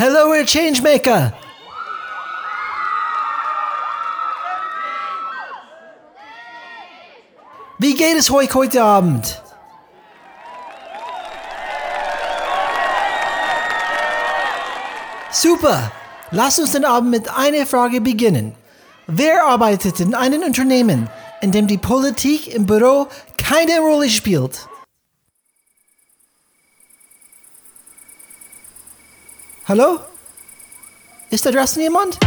Hello, we're Changemaker! Wie geht es euch heute Abend? Super! Lass uns den Abend mit einer Frage beginnen. Wer arbeitet in einem Unternehmen, in dem die Politik im Büro keine Rolle spielt? Hallo? Ist da draußen jemand?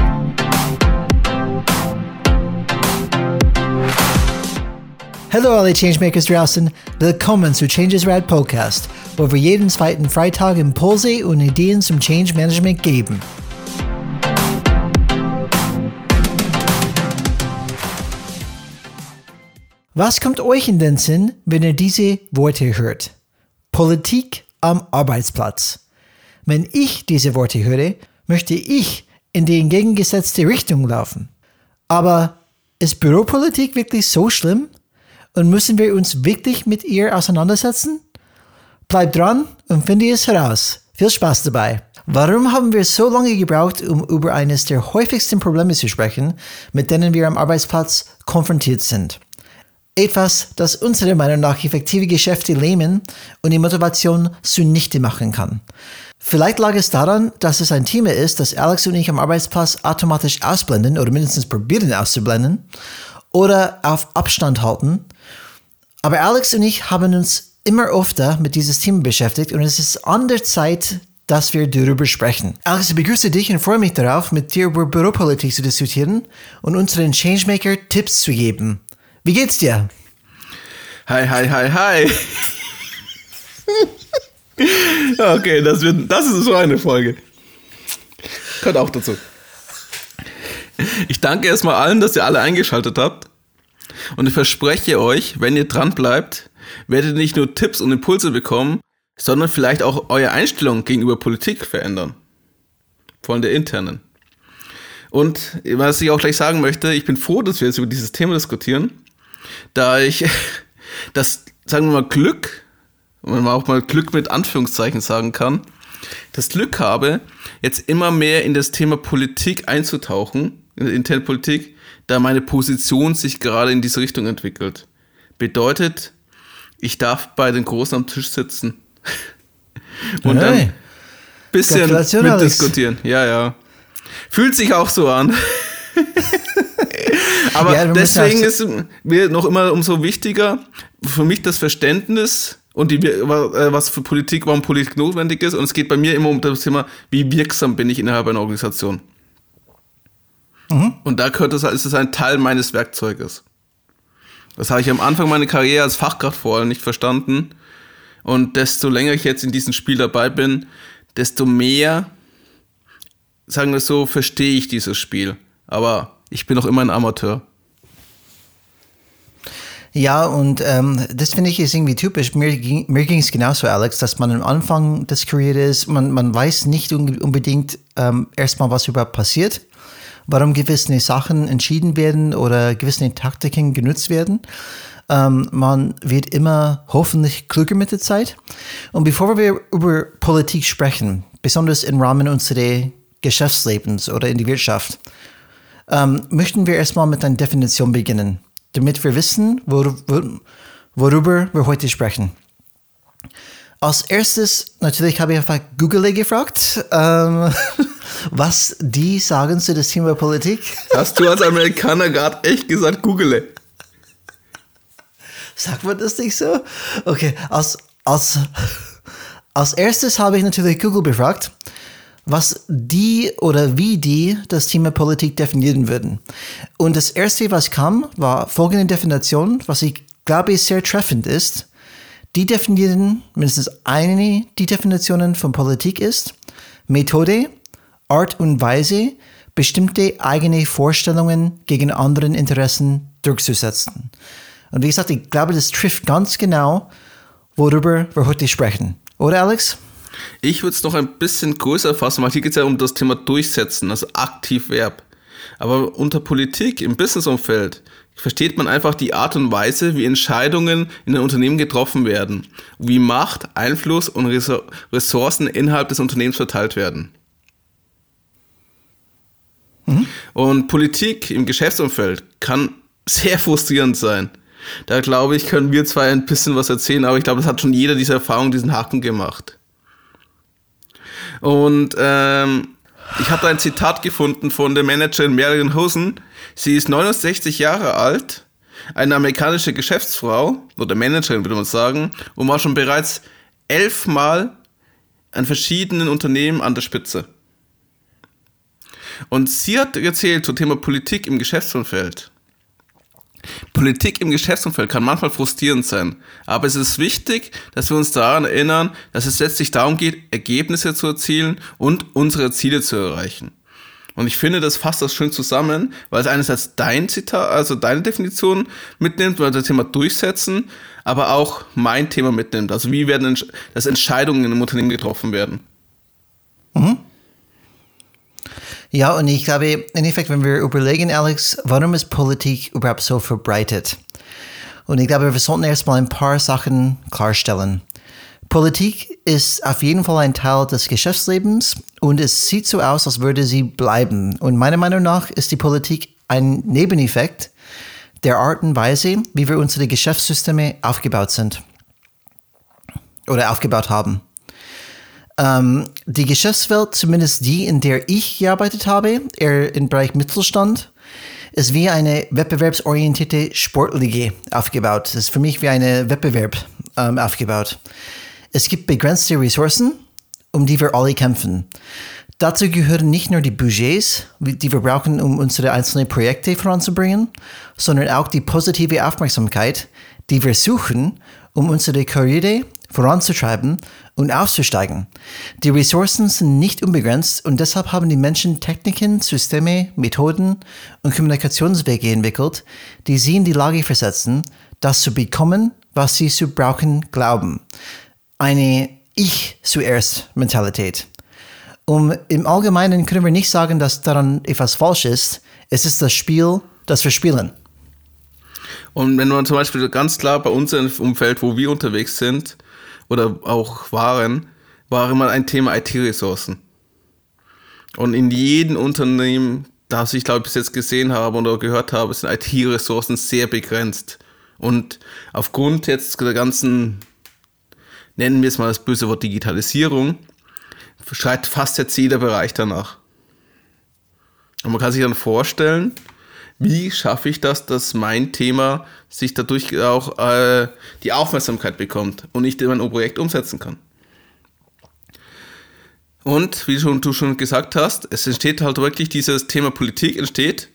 Hallo alle Changemakers draußen, willkommen zu Changes Rad Podcast, wo wir jeden zweiten Freitag Impulse und Ideen zum Change Management geben. Was kommt euch in den Sinn, wenn ihr diese Worte hört? Politik am Arbeitsplatz. Wenn ich diese Worte höre, möchte ich in die entgegengesetzte Richtung laufen. Aber ist Büropolitik wirklich so schlimm? Und müssen wir uns wirklich mit ihr auseinandersetzen? Bleibt dran und finde es heraus. Viel Spaß dabei. Warum haben wir so lange gebraucht, um über eines der häufigsten Probleme zu sprechen, mit denen wir am Arbeitsplatz konfrontiert sind? Etwas, das unserer Meinung nach effektive Geschäfte lähmen und die Motivation zunichte machen kann. Vielleicht lag es daran, dass es ein Thema ist, das Alex und ich am Arbeitsplatz automatisch ausblenden oder mindestens probieren auszublenden oder auf Abstand halten. Aber Alex und ich haben uns immer öfter mit dieses Thema beschäftigt und es ist an der Zeit, dass wir darüber sprechen. Alex, ich begrüße dich und freue mich darauf, mit dir über Büropolitik zu diskutieren und unseren Changemaker Tipps zu geben. Wie geht's dir? Hi, hi, hi, hi. okay, das, wird, das ist so eine Folge. Gehört auch dazu. Ich danke erstmal allen, dass ihr alle eingeschaltet habt. Und ich verspreche euch, wenn ihr dran bleibt, werdet ihr nicht nur Tipps und Impulse bekommen, sondern vielleicht auch eure Einstellung gegenüber Politik verändern. Vor allem der internen. Und was ich auch gleich sagen möchte, ich bin froh, dass wir jetzt über dieses Thema diskutieren, da ich das, sagen wir mal, Glück, wenn man auch mal Glück mit Anführungszeichen sagen kann, das Glück habe, jetzt immer mehr in das Thema Politik einzutauchen in der internen Politik, da meine Position sich gerade in diese Richtung entwickelt. Bedeutet, ich darf bei den Großen am Tisch sitzen. Und hey. dann bisschen mitdiskutieren. Ja, ja. Fühlt sich auch so an. Aber ja, deswegen ist mir noch immer umso wichtiger für mich das Verständnis und die, äh, was für Politik, warum Politik notwendig ist. Und es geht bei mir immer um das Thema, wie wirksam bin ich innerhalb einer Organisation. Mhm. Und da gehört es, ist es ein Teil meines Werkzeuges. Das habe ich am Anfang meiner Karriere als Fachkraft vor allem nicht verstanden. Und desto länger ich jetzt in diesem Spiel dabei bin, desto mehr, sagen wir so, verstehe ich dieses Spiel. Aber ich bin noch immer ein Amateur. Ja, und ähm, das finde ich ist irgendwie typisch. Mir, ging es genauso, Alex, dass man am Anfang des Karrieres, man, man weiß nicht unbedingt ähm, erstmal, was überhaupt passiert warum gewisse Sachen entschieden werden oder gewisse Taktiken genutzt werden. Ähm, man wird immer hoffentlich klüger mit der Zeit. Und bevor wir über Politik sprechen, besonders im Rahmen unseres Geschäftslebens oder in die Wirtschaft, ähm, möchten wir erstmal mit einer Definition beginnen, damit wir wissen, wor worüber wir heute sprechen. Als erstes, natürlich habe ich einfach Google gefragt, ähm, was die sagen zu dem Thema Politik. Hast du als Amerikaner gerade echt gesagt, Google? Sagt man das nicht so? Okay, als, als, als erstes habe ich natürlich Google befragt, was die oder wie die das Thema Politik definieren würden. Und das erste, was kam, war folgende Definition, was ich glaube sehr treffend ist. Die definieren, mindestens eine die Definitionen von Politik ist Methode, Art und Weise, bestimmte eigene Vorstellungen gegen anderen Interessen durchzusetzen. Und wie gesagt, ich glaube, das trifft ganz genau, worüber wir heute sprechen. Oder Alex? Ich würde es noch ein bisschen größer fassen, weil hier geht es ja um das Thema Durchsetzen, also Aktivverb. Aber unter Politik im Businessumfeld versteht man einfach die Art und Weise, wie Entscheidungen in den Unternehmen getroffen werden, wie Macht, Einfluss und Ressourcen innerhalb des Unternehmens verteilt werden. Und Politik im Geschäftsumfeld kann sehr frustrierend sein. Da glaube ich, können wir zwar ein bisschen was erzählen, aber ich glaube, das hat schon jeder diese Erfahrung, diesen Haken gemacht. Und ähm, ich habe ein Zitat gefunden von der Managerin Marion Hosen. Sie ist 69 Jahre alt, eine amerikanische Geschäftsfrau oder Managerin, würde man sagen, und war schon bereits elfmal an verschiedenen Unternehmen an der Spitze. Und sie hat erzählt zum Thema Politik im Geschäftsumfeld. Politik im Geschäftsumfeld kann manchmal frustrierend sein, aber es ist wichtig, dass wir uns daran erinnern, dass es letztlich darum geht, Ergebnisse zu erzielen und unsere Ziele zu erreichen. Und ich finde, das fasst das schön zusammen, weil es einerseits dein Zitat, also deine Definition mitnimmt, weil das Thema durchsetzen, aber auch mein Thema mitnimmt. Also wie werden, dass Entscheidungen in einem Unternehmen getroffen werden. Mhm. Ja, und ich glaube, im Endeffekt, wenn wir überlegen, Alex, warum ist Politik überhaupt so verbreitet? Und ich glaube, wir sollten erstmal ein paar Sachen klarstellen. Politik ist auf jeden Fall ein Teil des Geschäftslebens und es sieht so aus, als würde sie bleiben. Und meiner Meinung nach ist die Politik ein Nebeneffekt der Art und Weise, wie wir unsere Geschäftssysteme aufgebaut sind oder aufgebaut haben. Ähm, die Geschäftswelt, zumindest die, in der ich gearbeitet habe, eher im Bereich Mittelstand, ist wie eine wettbewerbsorientierte Sportliga aufgebaut. Es ist für mich wie ein Wettbewerb ähm, aufgebaut. Es gibt begrenzte Ressourcen, um die wir alle kämpfen. Dazu gehören nicht nur die Budgets, die wir brauchen, um unsere einzelnen Projekte voranzubringen, sondern auch die positive Aufmerksamkeit, die wir suchen, um unsere Karriere voranzutreiben und aufzusteigen. Die Ressourcen sind nicht unbegrenzt und deshalb haben die Menschen Techniken, Systeme, Methoden und Kommunikationswege entwickelt, die sie in die Lage versetzen, das zu bekommen, was sie zu brauchen glauben. Eine Ich zuerst Mentalität. Um, Im Allgemeinen können wir nicht sagen, dass daran etwas falsch ist. Es ist das Spiel, das wir spielen. Und wenn man zum Beispiel ganz klar bei uns im Umfeld, wo wir unterwegs sind, oder auch waren, war immer ein Thema IT-Ressourcen. Und in jedem Unternehmen, das ich glaube bis jetzt gesehen habe oder gehört habe, sind IT-Ressourcen sehr begrenzt. Und aufgrund jetzt der ganzen, nennen wir es mal das böse Wort Digitalisierung, schreit fast jetzt jeder Bereich danach. Und man kann sich dann vorstellen, wie schaffe ich das, dass mein Thema sich dadurch auch äh, die Aufmerksamkeit bekommt und ich mein Projekt umsetzen kann. Und wie schon, du schon gesagt hast, es entsteht halt wirklich dieses Thema Politik entsteht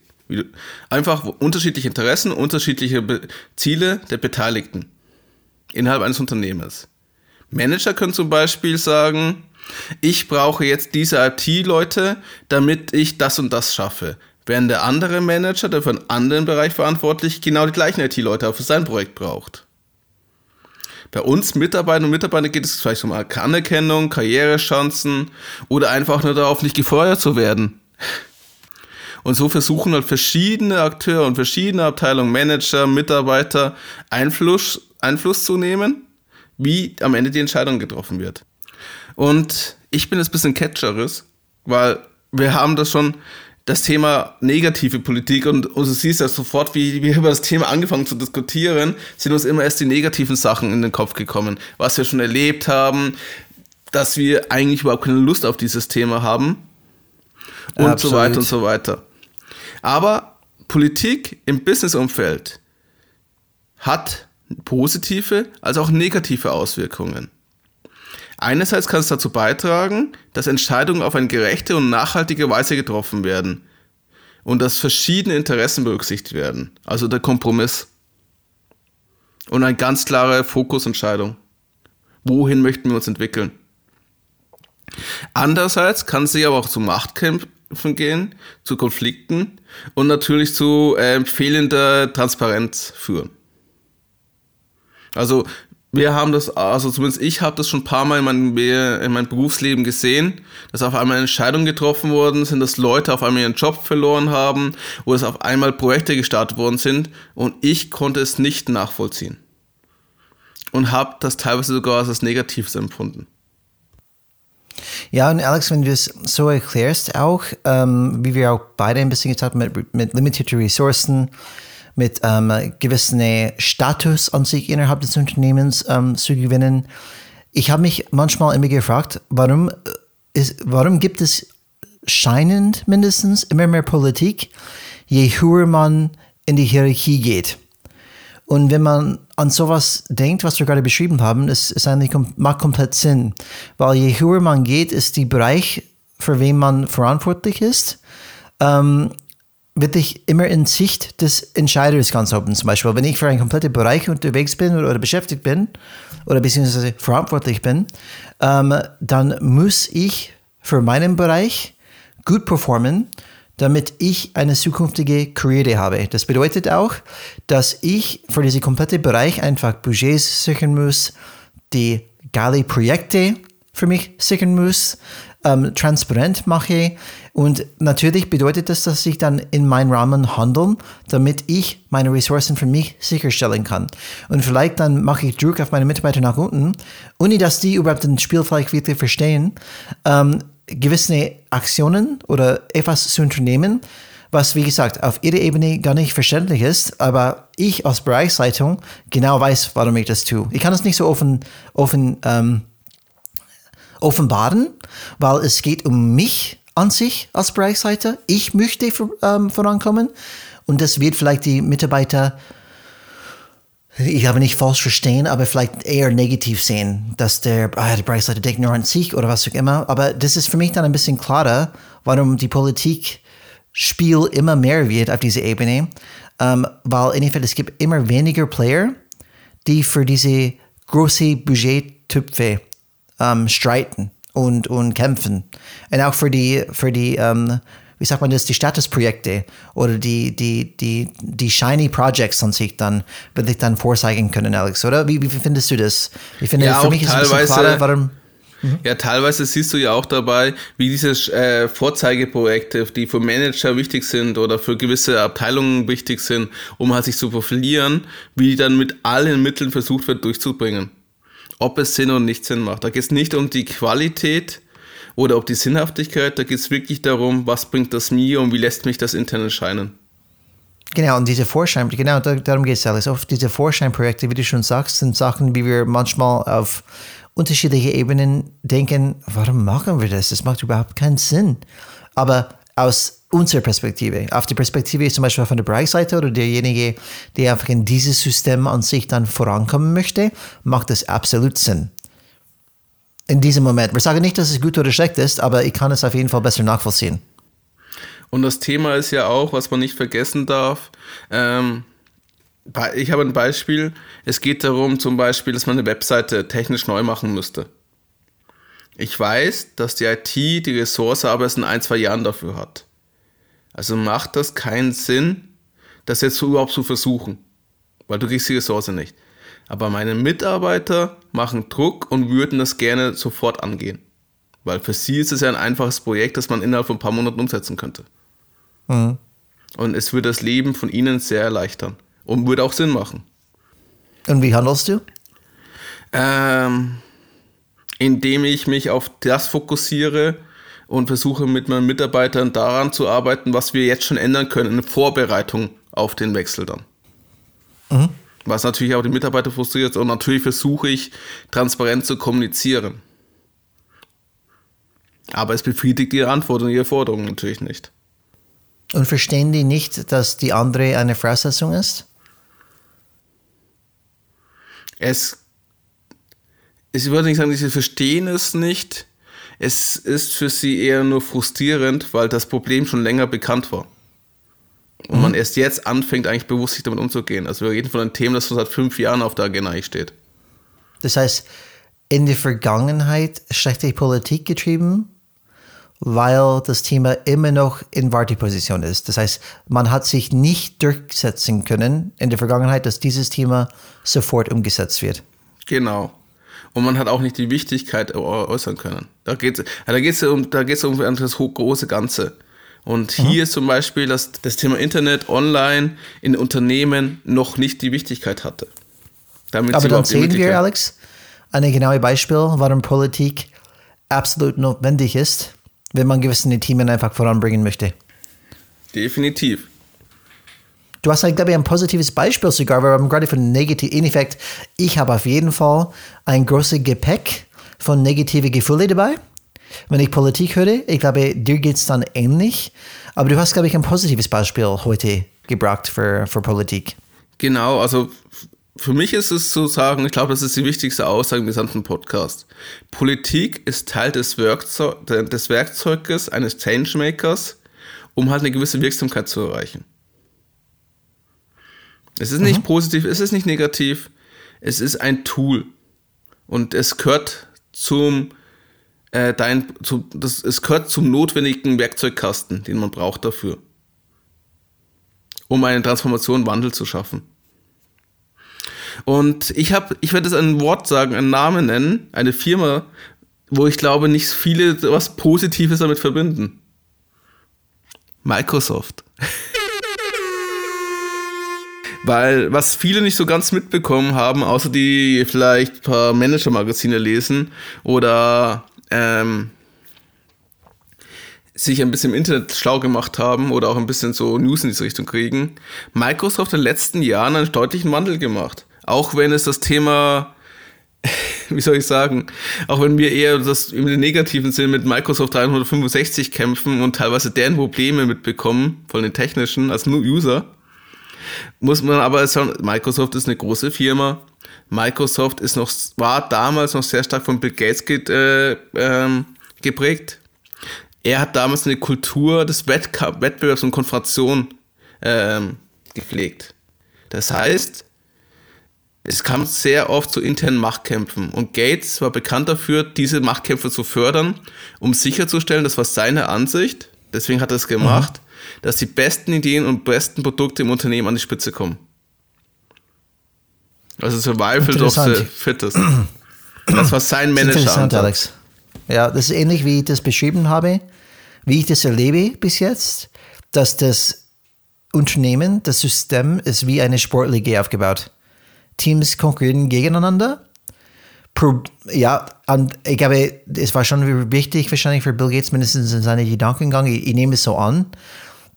einfach unterschiedliche Interessen, unterschiedliche Be Ziele der Beteiligten innerhalb eines Unternehmens. Manager können zum Beispiel sagen, ich brauche jetzt diese IT-Leute, damit ich das und das schaffe während der andere Manager, der für einen anderen Bereich verantwortlich, genau die gleichen IT-Leute für sein Projekt braucht. Bei uns Mitarbeitern und Mitarbeitern geht es vielleicht um Anerkennung, Karrierechancen oder einfach nur darauf, nicht gefeuert zu werden. Und so versuchen halt verschiedene Akteure und verschiedene Abteilungen, Manager, Mitarbeiter Einfluss, Einfluss zu nehmen, wie am Ende die Entscheidung getroffen wird. Und ich bin jetzt ein bisschen catcheres, weil wir haben das schon das Thema negative Politik und, und du siehst ja sofort, wie wir über das Thema angefangen zu diskutieren, sind uns immer erst die negativen Sachen in den Kopf gekommen, was wir schon erlebt haben, dass wir eigentlich überhaupt keine Lust auf dieses Thema haben und Absolut. so weiter und so weiter. Aber Politik im Businessumfeld hat positive als auch negative Auswirkungen. Einerseits kann es dazu beitragen, dass Entscheidungen auf eine gerechte und nachhaltige Weise getroffen werden und dass verschiedene Interessen berücksichtigt werden, also der Kompromiss und eine ganz klare Fokusentscheidung. Wohin möchten wir uns entwickeln? Andererseits kann es sich aber auch zu Machtkämpfen gehen, zu Konflikten und natürlich zu äh, fehlender Transparenz führen. Also wir haben das, also zumindest ich habe das schon ein paar Mal in meinem, in meinem Berufsleben gesehen, dass auf einmal Entscheidungen getroffen worden sind, dass Leute auf einmal ihren Job verloren haben oder dass auf einmal Projekte gestartet worden sind und ich konnte es nicht nachvollziehen. Und habe das teilweise sogar als Negatives empfunden. Ja, und Alex, wenn du es so erklärst, auch, ähm, wie wir auch beide ein bisschen gesagt haben, mit, mit limitierten Ressourcen, mit ähm, gewissen Status an sich innerhalb des Unternehmens ähm, zu gewinnen. Ich habe mich manchmal immer gefragt, warum, ist, warum gibt es scheinend mindestens immer mehr Politik, je höher man in die Hierarchie geht. Und wenn man an sowas denkt, was wir gerade beschrieben haben, es ist eigentlich macht komplett Sinn, weil je höher man geht, ist die Bereich, für wen man verantwortlich ist, ähm, wirklich immer in Sicht des Entscheiders ganz oben. Zum Beispiel, wenn ich für einen kompletten Bereich unterwegs bin oder, oder beschäftigt bin oder beziehungsweise verantwortlich bin, ähm, dann muss ich für meinen Bereich gut performen, damit ich eine zukünftige Karriere habe. Das bedeutet auch, dass ich für diesen kompletten Bereich einfach Budgets sichern muss, die geile Projekte für mich sichern muss, ähm, transparent mache. Und natürlich bedeutet das, dass ich dann in meinen Rahmen handeln, damit ich meine Ressourcen für mich sicherstellen kann. Und vielleicht dann mache ich Druck auf meine Mitarbeiter nach unten, ohne dass die überhaupt den Spiel vielleicht wirklich verstehen. Ähm, gewisse Aktionen oder etwas zu unternehmen, was wie gesagt auf ihrer Ebene gar nicht verständlich ist, aber ich als Bereichsleitung genau weiß, warum ich das tue. Ich kann es nicht so offen, offen ähm, offenbaren, weil es geht um mich an sich als Bereichsleiter. Ich möchte ähm, vorankommen und das wird vielleicht die Mitarbeiter ich habe nicht falsch verstehen, aber vielleicht eher negativ sehen, dass der, ah, der Bereichsleiter denkt nur an sich oder was auch immer. Aber das ist für mich dann ein bisschen klarer, warum die Politik Spiel immer mehr wird auf dieser Ebene, ähm, weil in Endeffekt es gibt immer weniger Player, die für diese große Budgettöpfe ähm, streiten und, und kämpfen. Und auch für die, für die ähm, wie sagt man das, die Statusprojekte oder die, die, die, die Shiny Projects an sich dann wirklich dann vorzeigen können, Alex, oder? Wie, wie findest du das? Ich finde, ja, für mich ist es ein klarer, warum. Mhm. Ja, teilweise siehst du ja auch dabei, wie diese äh, Vorzeigeprojekte, die für Manager wichtig sind oder für gewisse Abteilungen wichtig sind, um halt sich zu profilieren, wie die dann mit allen Mitteln versucht wird durchzubringen. Ob es Sinn oder nicht Sinn macht. Da geht es nicht um die Qualität, oder ob die Sinnhaftigkeit, da geht es wirklich darum, was bringt das mir und wie lässt mich das intern erscheinen. Genau, und diese Vorschein, genau darum geht es alles. Oft diese Vorscheinprojekte, wie du schon sagst, sind Sachen, wie wir manchmal auf unterschiedliche Ebenen denken, warum machen wir das? Das macht überhaupt keinen Sinn. Aber aus unserer Perspektive, auf die Perspektive zum Beispiel von der Bereichsseite oder derjenige, der einfach in dieses System an sich dann vorankommen möchte, macht das absolut Sinn in diesem Moment. Wir sagen nicht, dass es gut oder schlecht ist, aber ich kann es auf jeden Fall besser nachvollziehen. Und das Thema ist ja auch, was man nicht vergessen darf. Ähm, ich habe ein Beispiel. Es geht darum, zum Beispiel, dass man eine Webseite technisch neu machen müsste. Ich weiß, dass die IT die Ressource aber erst in ein, zwei Jahren dafür hat. Also macht das keinen Sinn, das jetzt so überhaupt zu versuchen, weil du kriegst die Ressource nicht. Aber meine Mitarbeiter machen Druck und würden das gerne sofort angehen. Weil für sie ist es ja ein einfaches Projekt, das man innerhalb von ein paar Monaten umsetzen könnte. Mhm. Und es würde das Leben von ihnen sehr erleichtern. Und würde auch Sinn machen. Und wie handelst du? Ähm, indem ich mich auf das fokussiere und versuche mit meinen Mitarbeitern daran zu arbeiten, was wir jetzt schon ändern können, in Vorbereitung auf den Wechsel dann. Mhm. Was natürlich auch die Mitarbeiter frustriert und natürlich versuche ich transparent zu kommunizieren. Aber es befriedigt ihre Antwort und ihre Forderungen natürlich nicht. Und verstehen die nicht, dass die andere eine Voraussetzung ist? Es, ich würde nicht sagen, sie verstehen es nicht. Es ist für sie eher nur frustrierend, weil das Problem schon länger bekannt war. Und mhm. man erst jetzt anfängt, eigentlich bewusst sich damit umzugehen. Also wir reden von einem Thema, das schon seit fünf Jahren auf der Agenda steht. Das heißt, in der Vergangenheit schlechte Politik getrieben, weil das Thema immer noch in Warteposition ist. Das heißt, man hat sich nicht durchsetzen können in der Vergangenheit, dass dieses Thema sofort umgesetzt wird. Genau. Und man hat auch nicht die Wichtigkeit äußern können. Da geht es da geht's um, da geht's um das große Ganze. Und mhm. hier ist zum Beispiel, dass das Thema Internet online in Unternehmen noch nicht die Wichtigkeit hatte. Damit Aber dann sehen wir, Alex, ein genaues Beispiel, warum Politik absolut notwendig ist, wenn man gewisse Themen einfach voranbringen möchte. Definitiv. Du hast, glaube ich, ein positives Beispiel sogar, wir haben gerade von negativ, in Effekt, ich habe auf jeden Fall ein großes Gepäck von negativen Gefühlen dabei. Wenn ich Politik höre, ich glaube, dir geht es dann ähnlich. Aber du hast, glaube ich, ein positives Beispiel heute gebracht für, für Politik. Genau, also für mich ist es zu sagen, ich glaube, das ist die wichtigste Aussage im gesamten Podcast. Politik ist Teil des, Werkzeug, des Werkzeuges eines Changemakers, um halt eine gewisse Wirksamkeit zu erreichen. Es ist nicht mhm. positiv, es ist nicht negativ, es ist ein Tool. Und es gehört zum, äh, dein, zu, das, es gehört zum notwendigen Werkzeugkasten, den man braucht dafür. Um eine Transformation, Wandel zu schaffen. Und ich habe, ich werde es ein Wort sagen, einen Namen nennen, eine Firma, wo ich glaube, nicht viele was Positives damit verbinden. Microsoft. Weil was viele nicht so ganz mitbekommen haben, außer die vielleicht ein paar Manager-Magazine lesen oder ähm, sich ein bisschen im Internet schlau gemacht haben oder auch ein bisschen so News in diese Richtung kriegen, Microsoft in den letzten Jahren einen deutlichen Wandel gemacht. Auch wenn es das Thema, wie soll ich sagen, auch wenn wir eher das im negativen Sinn mit Microsoft 365 kämpfen und teilweise deren Probleme mitbekommen, von den technischen, als User, muss man aber sagen, Microsoft ist eine große Firma. Microsoft ist noch, war damals noch sehr stark von Bill Gates ge äh, ähm, geprägt. Er hat damals eine Kultur des Wettbewerbs und Konfrontation ähm, gepflegt. Das heißt, es kam sehr oft zu internen Machtkämpfen und Gates war bekannt dafür, diese Machtkämpfe zu fördern, um sicherzustellen, das war seine Ansicht, deswegen hat er es gemacht. Dass die besten Ideen und besten Produkte im Unternehmen an die Spitze kommen. Also Survival of the Fittest. Das war sein Manager. Interessant, Alex. Ja, das ist ähnlich, wie ich das beschrieben habe, wie ich das erlebe bis jetzt, dass das Unternehmen, das System ist wie eine Sportliga aufgebaut. Teams konkurrieren gegeneinander. Pro, ja, und ich glaube, es war schon wichtig wahrscheinlich für Bill Gates, mindestens in seinem Gedankengang, ich, ich nehme es so an,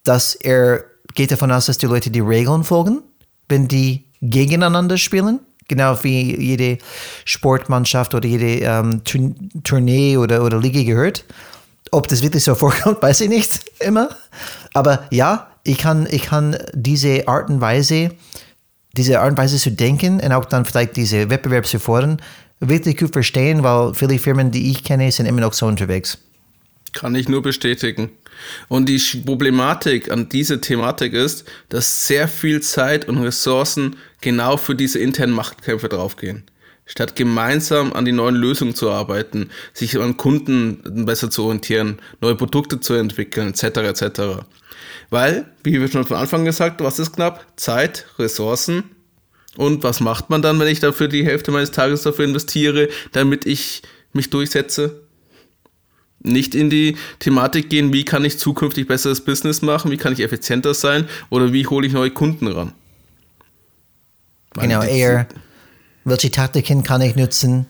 dass er geht davon aus, dass die Leute die Regeln folgen, wenn die gegeneinander spielen. Genau wie jede Sportmannschaft oder jede ähm, Tournee oder, oder Liga gehört. Ob das wirklich so vorkommt, weiß ich nicht immer. Aber ja, ich kann, ich kann diese Art und Weise diese Art und Weise zu denken und auch dann vielleicht diese Wettbewerb zu fordern, wirklich gut verstehen, weil viele Firmen, die ich kenne, sind immer noch so unterwegs. Kann ich nur bestätigen. Und die Problematik an dieser Thematik ist, dass sehr viel Zeit und Ressourcen genau für diese internen Machtkämpfe draufgehen. Statt gemeinsam an die neuen Lösungen zu arbeiten, sich an Kunden besser zu orientieren, neue Produkte zu entwickeln, etc. etc. Weil, wie wir schon von Anfang gesagt, was ist knapp? Zeit, Ressourcen. Und was macht man dann, wenn ich dafür die Hälfte meines Tages dafür investiere, damit ich mich durchsetze? Nicht in die Thematik gehen, wie kann ich zukünftig besseres Business machen, wie kann ich effizienter sein oder wie hole ich neue Kunden ran. Genau, eher, welche Taktiken kann ich nutzen,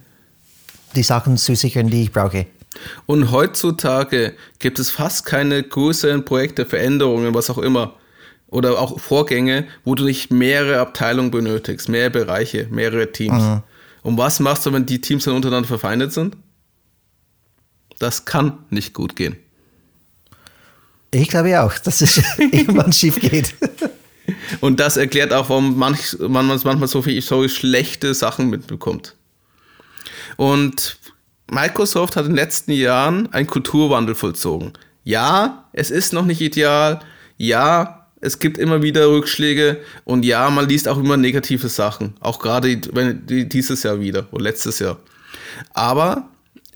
die Sachen zu sichern, die ich brauche. Und heutzutage gibt es fast keine größeren Projekte, Veränderungen, was auch immer, oder auch Vorgänge, wo du nicht mehrere Abteilungen benötigst, mehrere Bereiche, mehrere Teams. Mhm. Und was machst du, wenn die Teams dann untereinander verfeindet sind? Das kann nicht gut gehen. Ich glaube auch, dass es irgendwann schief geht. Und das erklärt auch, warum manch, man manchmal so viel so schlechte Sachen mitbekommt. Und Microsoft hat in den letzten Jahren einen Kulturwandel vollzogen. Ja, es ist noch nicht ideal. Ja, es gibt immer wieder Rückschläge. Und ja, man liest auch immer negative Sachen. Auch gerade dieses Jahr wieder oder letztes Jahr. Aber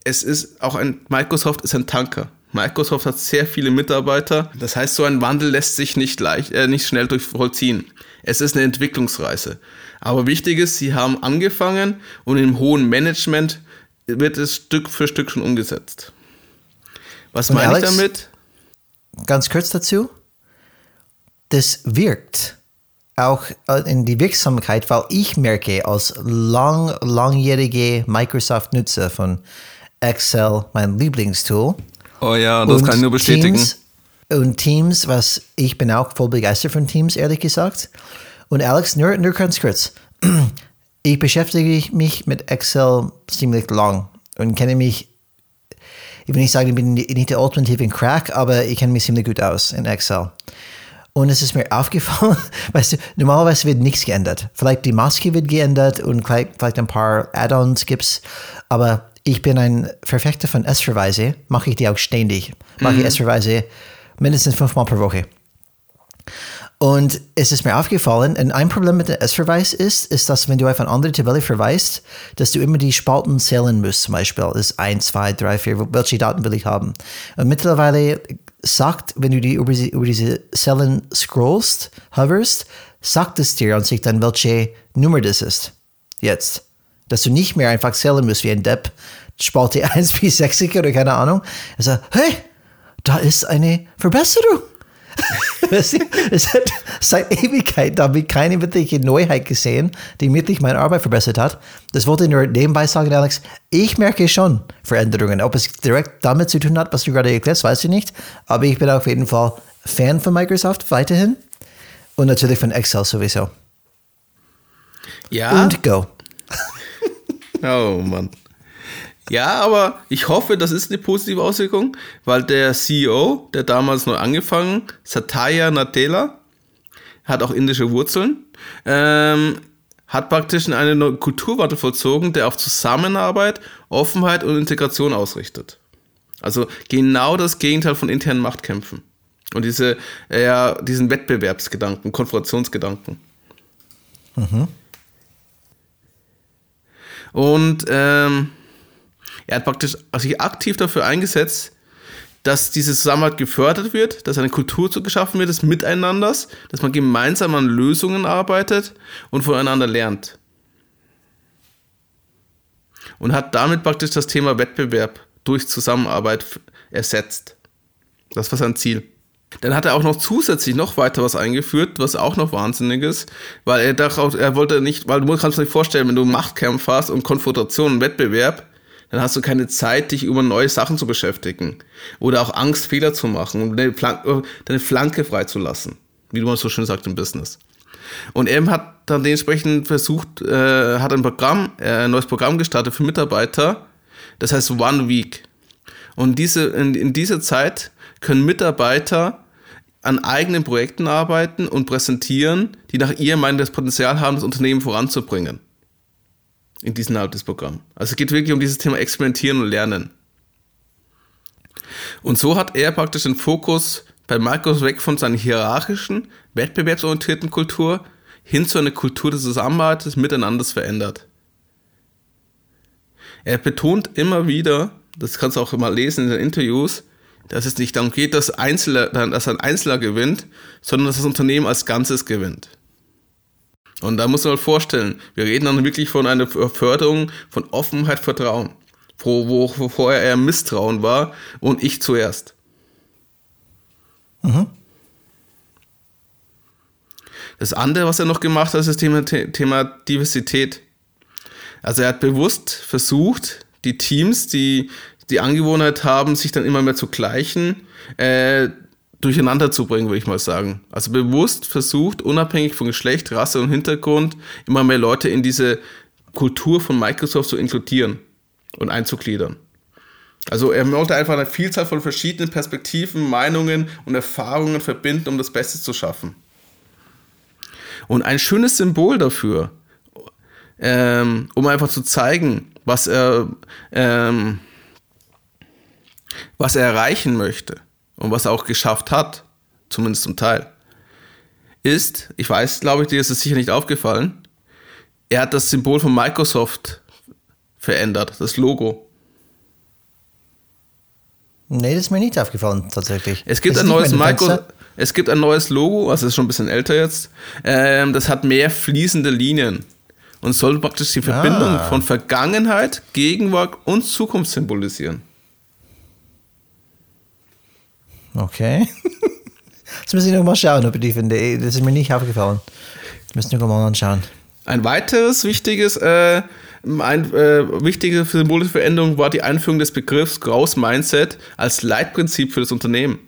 es ist auch ein, Microsoft ist ein Tanker. Microsoft hat sehr viele Mitarbeiter. Das heißt, so ein Wandel lässt sich nicht leicht, äh, nicht schnell durchvollziehen. Es ist eine Entwicklungsreise. Aber wichtig ist, sie haben angefangen und im hohen Management wird es Stück für Stück schon umgesetzt. Was Und meine Alex, ich damit? Ganz kurz dazu. Das wirkt auch in die Wirksamkeit, weil ich merke als lang, langjährige Microsoft-Nutzer von Excel mein Lieblingstool. Oh ja, das Und kann ich nur bestätigen. Teams, und Teams, was ich bin auch voll begeistert von Teams, ehrlich gesagt. Und Alex, nur, nur ganz kurz. Ich beschäftige mich mit Excel ziemlich lang und kenne mich, ich will nicht sagen, ich bin nicht der ultimative Crack, aber ich kenne mich ziemlich gut aus in Excel. Und es ist mir aufgefallen, weißt du, normalerweise wird nichts geändert. Vielleicht die Maske wird geändert und vielleicht, vielleicht ein paar Add-ons gibt's, aber ich bin ein Verfechter von S-Verweise, mache ich die auch ständig. Mache ich S-Verweise mindestens fünfmal pro Woche. Und es ist mir aufgefallen, und ein Problem mit dem S-Verweis ist, ist, dass wenn du auf eine andere Tabelle verweist, dass du immer die Spalten zählen musst, zum Beispiel. Das ist 1, 2, 3, 4, welche Daten will ich haben? Und mittlerweile sagt, wenn du die über, die, über diese Zellen scrollst, hoverst, sagt es dir an sich dann, welche Nummer das ist. Jetzt. Dass du nicht mehr einfach zählen musst wie ein Depp, Spalte 1 wie 60 oder keine Ahnung. Er sagt, hey, da ist eine Verbesserung. es hat seit Ewigkeit da habe ich keine wirkliche Neuheit gesehen, die wirklich meine Arbeit verbessert hat. Das wollte ich nur nebenbei sagen, Alex. Ich merke schon Veränderungen. Ob es direkt damit zu tun hat, was du gerade erklärst, weiß ich nicht. Aber ich bin auf jeden Fall Fan von Microsoft weiterhin. Und natürlich von Excel sowieso. Ja. Und Go. Oh Mann. Ja, aber ich hoffe, das ist eine positive Auswirkung, weil der CEO, der damals neu angefangen, Satya Nadella, hat auch indische Wurzeln, ähm, hat praktisch eine neue Kulturwandel vollzogen, der auf Zusammenarbeit, Offenheit und Integration ausrichtet. Also genau das Gegenteil von internen Machtkämpfen. Und diese, ja, diesen Wettbewerbsgedanken, Konfrontationsgedanken. Und ähm, er hat praktisch sich aktiv dafür eingesetzt, dass diese Zusammenarbeit gefördert wird, dass eine Kultur geschaffen wird des Miteinanders, dass man gemeinsam an Lösungen arbeitet und voneinander lernt. Und hat damit praktisch das Thema Wettbewerb durch Zusammenarbeit ersetzt. Das war sein Ziel. Dann hat er auch noch zusätzlich noch weiter was eingeführt, was auch noch wahnsinnig ist, weil er dachte, auch, er wollte nicht, weil du kannst dir vorstellen, wenn du Machtkampf hast und Konfrontation und Wettbewerb, dann hast du keine Zeit, dich über neue Sachen zu beschäftigen. Oder auch Angst, Fehler zu machen und deine Flanke, deine Flanke freizulassen. Wie du mal so schön sagt im Business. Und er hat dann dementsprechend versucht, äh, hat ein Programm, äh, ein neues Programm gestartet für Mitarbeiter. Das heißt One Week. Und diese, in, in dieser Zeit können Mitarbeiter an eigenen Projekten arbeiten und präsentieren, die nach ihrem Meinung das Potenzial haben, das Unternehmen voranzubringen. In diesem Art des Programms. Also es geht wirklich um dieses Thema Experimentieren und Lernen. Und so hat er praktisch den Fokus bei Microsoft weg von seiner hierarchischen, wettbewerbsorientierten Kultur hin zu einer Kultur des Zusammenarbeits, des Miteinanders verändert. Er betont immer wieder, das kannst du auch immer lesen in den Interviews, dass es nicht darum geht, dass, Einzelner, dass ein Einzelner gewinnt, sondern dass das Unternehmen als Ganzes gewinnt. Und da muss man mal vorstellen, wir reden dann wirklich von einer Förderung von Offenheit, Vertrauen, wo, wo, wo vorher eher Misstrauen war und ich zuerst. Das andere, was er noch gemacht hat, ist das Thema, Thema Diversität. Also er hat bewusst versucht, die Teams, die die Angewohnheit haben, sich dann immer mehr zu gleichen, äh, durcheinander zu bringen, würde ich mal sagen. Also bewusst versucht, unabhängig von Geschlecht, Rasse und Hintergrund, immer mehr Leute in diese Kultur von Microsoft zu inkludieren und einzugliedern. Also er wollte einfach eine Vielzahl von verschiedenen Perspektiven, Meinungen und Erfahrungen verbinden, um das Beste zu schaffen. Und ein schönes Symbol dafür, ähm, um einfach zu zeigen, was er, ähm, was er erreichen möchte und was er auch geschafft hat, zumindest zum Teil, ist, ich weiß, glaube ich, dir ist es sicher nicht aufgefallen, er hat das Symbol von Microsoft verändert, das Logo. Nee, das ist mir nicht aufgefallen, tatsächlich. Es gibt ein neues Micro es gibt ein neues Logo, also ist schon ein bisschen älter jetzt. Ähm, das hat mehr fließende Linien und soll praktisch die Verbindung Ah. von Vergangenheit, Gegenwart und Zukunft symbolisieren. Okay. Jetzt muss ich noch mal schauen, ob ich die finde. Das ist mir nicht aufgefallen. Das müssen wir noch mal anschauen. Ein weiteres wichtiges äh, Ein äh, wichtige symbolische Veränderung war die Einführung des Begriffs Growth Mindset als Leitprinzip für das Unternehmen.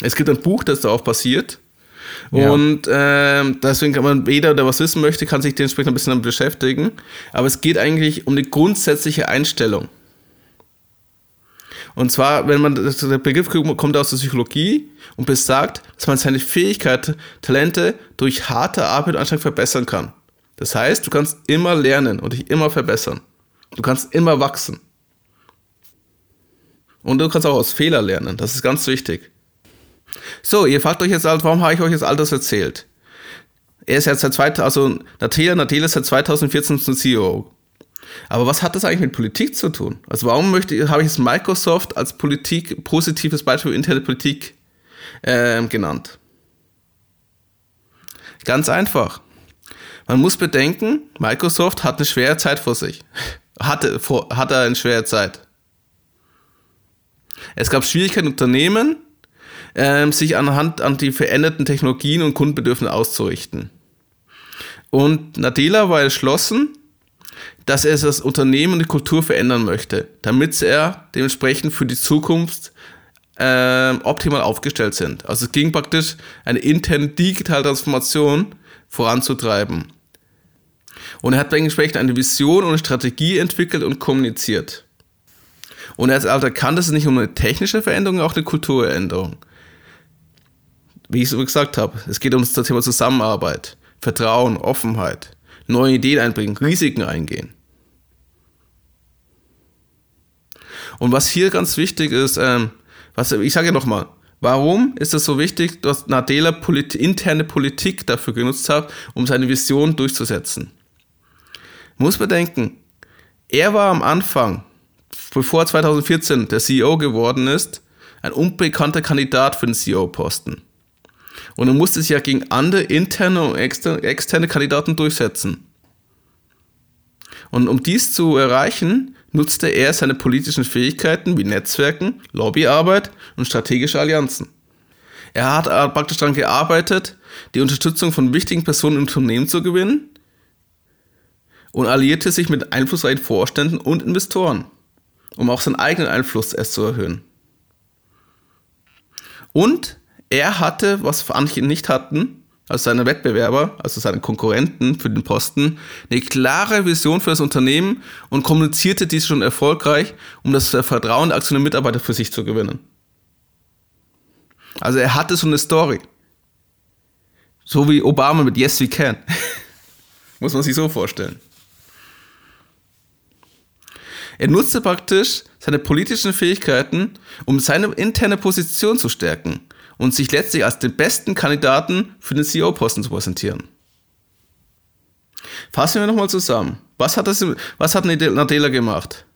Es gibt ein Buch, das darauf basiert. Ja. Und äh, deswegen kann man, jeder, der was wissen möchte, kann sich dementsprechend ein bisschen damit beschäftigen. Aber es geht eigentlich um die grundsätzliche Einstellung. Und zwar, wenn man, der Begriff kommt aus der Psychologie und besagt, dass man seine Fähigkeiten, Talente durch harte Arbeit und Anstrengung verbessern kann. Das heißt, du kannst immer lernen und dich immer verbessern. Du kannst immer wachsen. Und du kannst auch aus Fehlern lernen. Das ist ganz wichtig. So, ihr fragt euch jetzt, warum habe ich euch jetzt all das erzählt? Er ist jetzt seit 2000, also Nathalia, Nathalia ist seit 2014 zum CEO. Aber was hat das eigentlich mit Politik zu tun? Also warum möchte, habe ich jetzt Microsoft als Politik, positives Beispiel für interne Politik äh, genannt? Ganz einfach. Man muss bedenken, Microsoft hat eine schwere Zeit vor sich. Hatte, vor, hatte eine schwere Zeit. Es gab Schwierigkeiten, Unternehmen, äh, sich anhand an die veränderten Technologien und Kundenbedürfnisse auszurichten. Und Nadella war entschlossen, dass er das Unternehmen und die Kultur verändern möchte, damit er dementsprechend für die Zukunft äh, optimal aufgestellt sind. Also es ging praktisch eine interne digitale Transformation voranzutreiben. Und er hat dementsprechend eine Vision und eine Strategie entwickelt und kommuniziert. Und er hat erkannt, dass es nicht um eine technische Veränderung, auch eine Kulturänderung. Wie ich so gesagt habe, es geht um das Thema Zusammenarbeit, Vertrauen, Offenheit neue Ideen einbringen, Risiken eingehen. Und was hier ganz wichtig ist, ähm, was, ich sage ja nochmal, warum ist es so wichtig, dass Nadella Polit interne Politik dafür genutzt hat, um seine Vision durchzusetzen? Muss bedenken, er war am Anfang, bevor 2014 der CEO geworden ist, ein unbekannter Kandidat für den CEO-Posten. Und er musste sich ja gegen andere interne und externe Kandidaten durchsetzen. Und um dies zu erreichen, nutzte er seine politischen Fähigkeiten wie Netzwerken, Lobbyarbeit und strategische Allianzen. Er hat praktisch daran gearbeitet, die Unterstützung von wichtigen Personen im Unternehmen zu gewinnen und alliierte sich mit einflussreichen Vorständen und Investoren, um auch seinen eigenen Einfluss erst zu erhöhen. Und er hatte, was andere nicht hatten, also seine Wettbewerber, also seine Konkurrenten für den Posten, eine klare Vision für das Unternehmen und kommunizierte dies schon erfolgreich, um das Vertrauen der Aktionäre Mitarbeiter für sich zu gewinnen. Also er hatte so eine Story. So wie Obama mit Yes We Can. Muss man sich so vorstellen. Er nutzte praktisch seine politischen Fähigkeiten, um seine interne Position zu stärken und sich letztlich als den besten Kandidaten für den CEO-Posten zu präsentieren. Fassen wir nochmal zusammen. Was hat, das, was hat Nadella gemacht?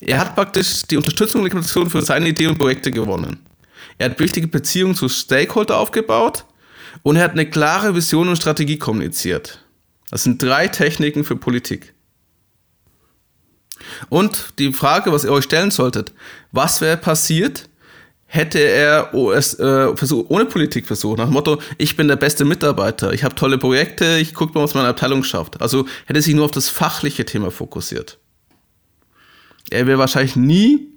Er hat praktisch die Unterstützung und Legitimation für seine Ideen und Projekte gewonnen. Er hat wichtige Beziehungen zu Stakeholder aufgebaut und er hat eine klare Vision und Strategie kommuniziert. Das sind drei Techniken für Politik. Und die Frage, was ihr euch stellen solltet, was wäre passiert, hätte er es äh, versuch, ohne Politik versucht, nach dem Motto, ich bin der beste Mitarbeiter, ich habe tolle Projekte, ich gucke mal, was meine Abteilung schafft. Also hätte sich nur auf das fachliche Thema fokussiert. Er wäre wahrscheinlich nie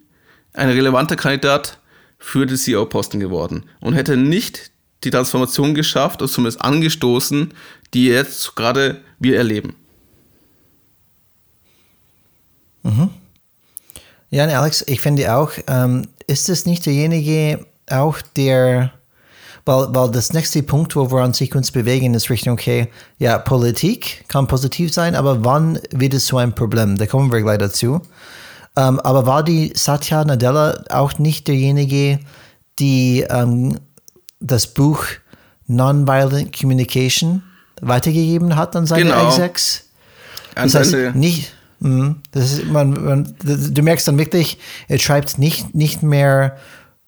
ein relevanter Kandidat für den CEO-Posten geworden und hätte nicht die Transformation geschafft, oder zumindest angestoßen, die jetzt gerade wir erleben. Mhm. Ja, Alex, ich finde auch, ähm, ist es nicht derjenige auch, der, weil, weil das nächste Punkt, wo wir an sich uns bewegen, ist Richtung, okay, ja, Politik kann positiv sein, aber wann wird es so ein Problem? Da kommen wir gleich dazu. Ähm, aber war die Satya Nadella auch nicht derjenige, die ähm, das Buch Nonviolent Communication weitergegeben hat an seine genau. Execs? Das heißt, nicht. Das ist, man, man, du merkst dann wirklich, er schreibt nicht, nicht mehr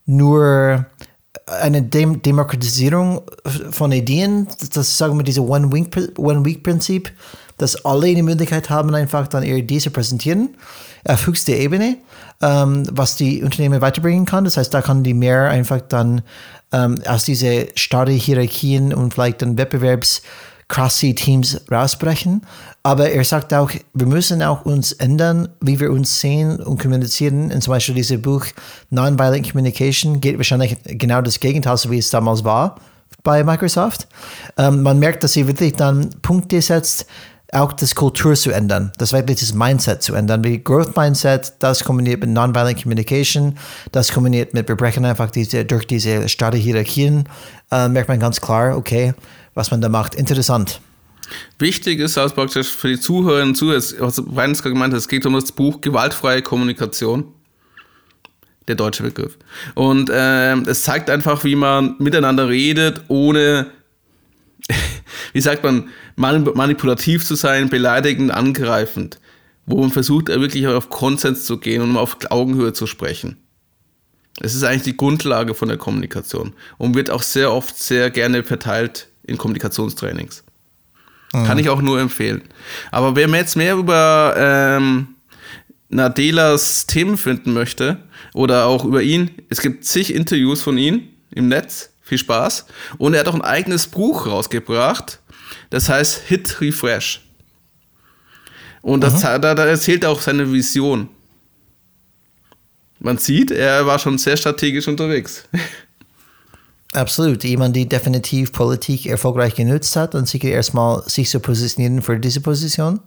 nur eine Dem Demokratisierung von Ideen, das sagen wir diese One-Week-Prinzip, dass alle die Möglichkeit haben, einfach dann ihre Ideen zu präsentieren auf höchster Ebene, ähm, was die Unternehmen weiterbringen kann. Das heißt, da kann die mehr einfach dann ähm, aus diese starren Hierarchien und vielleicht dann Wettbewerbs krasse Teams rausbrechen. Aber er sagt auch, wir müssen auch uns ändern, wie wir uns sehen und kommunizieren. Und zum Beispiel dieses Buch Nonviolent Communication geht wahrscheinlich genau das Gegenteil, so wie es damals war bei Microsoft. Ähm, man merkt, dass sie wirklich dann Punkte setzt, auch das Kultur zu ändern, das wirklich das Mindset zu ändern. Wie Growth Mindset, das kombiniert mit Nonviolent Communication, das kombiniert mit, wir brechen einfach diese, durch diese starre Hierarchien, äh, merkt man ganz klar, okay, was man da macht. Interessant. Wichtig ist also praktisch für die Zuhörerinnen und Zuhörer, was Weines gemeint hat, es geht um das Buch Gewaltfreie Kommunikation. Der deutsche Begriff. Und äh, es zeigt einfach, wie man miteinander redet, ohne, wie sagt man, manipulativ zu sein, beleidigend, angreifend. Wo man versucht, wirklich auf Konsens zu gehen und auf Augenhöhe zu sprechen. Es ist eigentlich die Grundlage von der Kommunikation und wird auch sehr oft sehr gerne verteilt in Kommunikationstrainings. Mhm. Kann ich auch nur empfehlen. Aber wer mir jetzt mehr über ähm, Nadelas Themen finden möchte oder auch über ihn, es gibt zig Interviews von ihm im Netz. Viel Spaß. Und er hat auch ein eigenes Buch rausgebracht. Das heißt Hit Refresh. Und das, da, da erzählt er auch seine Vision. Man sieht, er war schon sehr strategisch unterwegs. Absolut. Jemand, der definitiv Politik erfolgreich genutzt hat und sicher erstmal sich zu positionieren für diese Position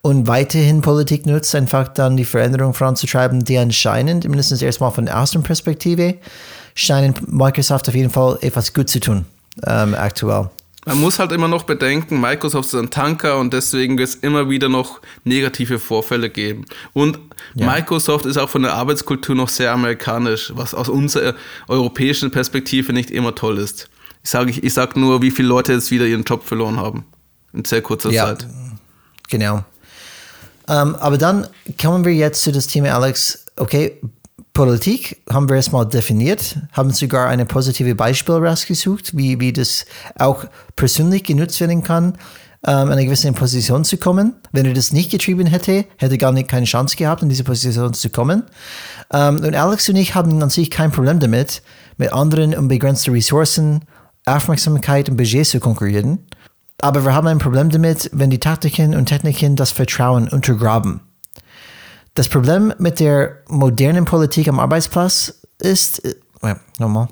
und weiterhin Politik nutzt, einfach dann die Veränderung voranzutreiben, die anscheinend, mindestens erstmal von der Außenperspektive, scheinen Microsoft auf jeden Fall etwas gut zu tun, ähm, aktuell. Man muss halt immer noch bedenken, Microsoft ist ein Tanker und deswegen wird es immer wieder noch negative Vorfälle geben. Und ja. Microsoft ist auch von der Arbeitskultur noch sehr amerikanisch, was aus unserer europäischen Perspektive nicht immer toll ist. Ich sage ich, ich sag nur, wie viele Leute jetzt wieder ihren Job verloren haben. In sehr kurzer ja, Zeit. Genau. Ähm, aber dann kommen wir jetzt zu das Thema, Alex. Okay, Politik haben wir erstmal definiert, haben sogar eine positive Beispiel rausgesucht, wie, wie das auch persönlich genutzt werden kann, ähm, eine gewisse Position zu kommen. Wenn er das nicht getrieben hätte, hätte gar nicht keine Chance gehabt, in diese Position zu kommen. Ähm, und Alex und ich haben an sich kein Problem damit, mit anderen unbegrenzten Ressourcen, Aufmerksamkeit und Budget zu konkurrieren. Aber wir haben ein Problem damit, wenn die Taktiken und Techniken das Vertrauen untergraben. Das Problem mit der modernen Politik am Arbeitsplatz ist, äh, nochmal.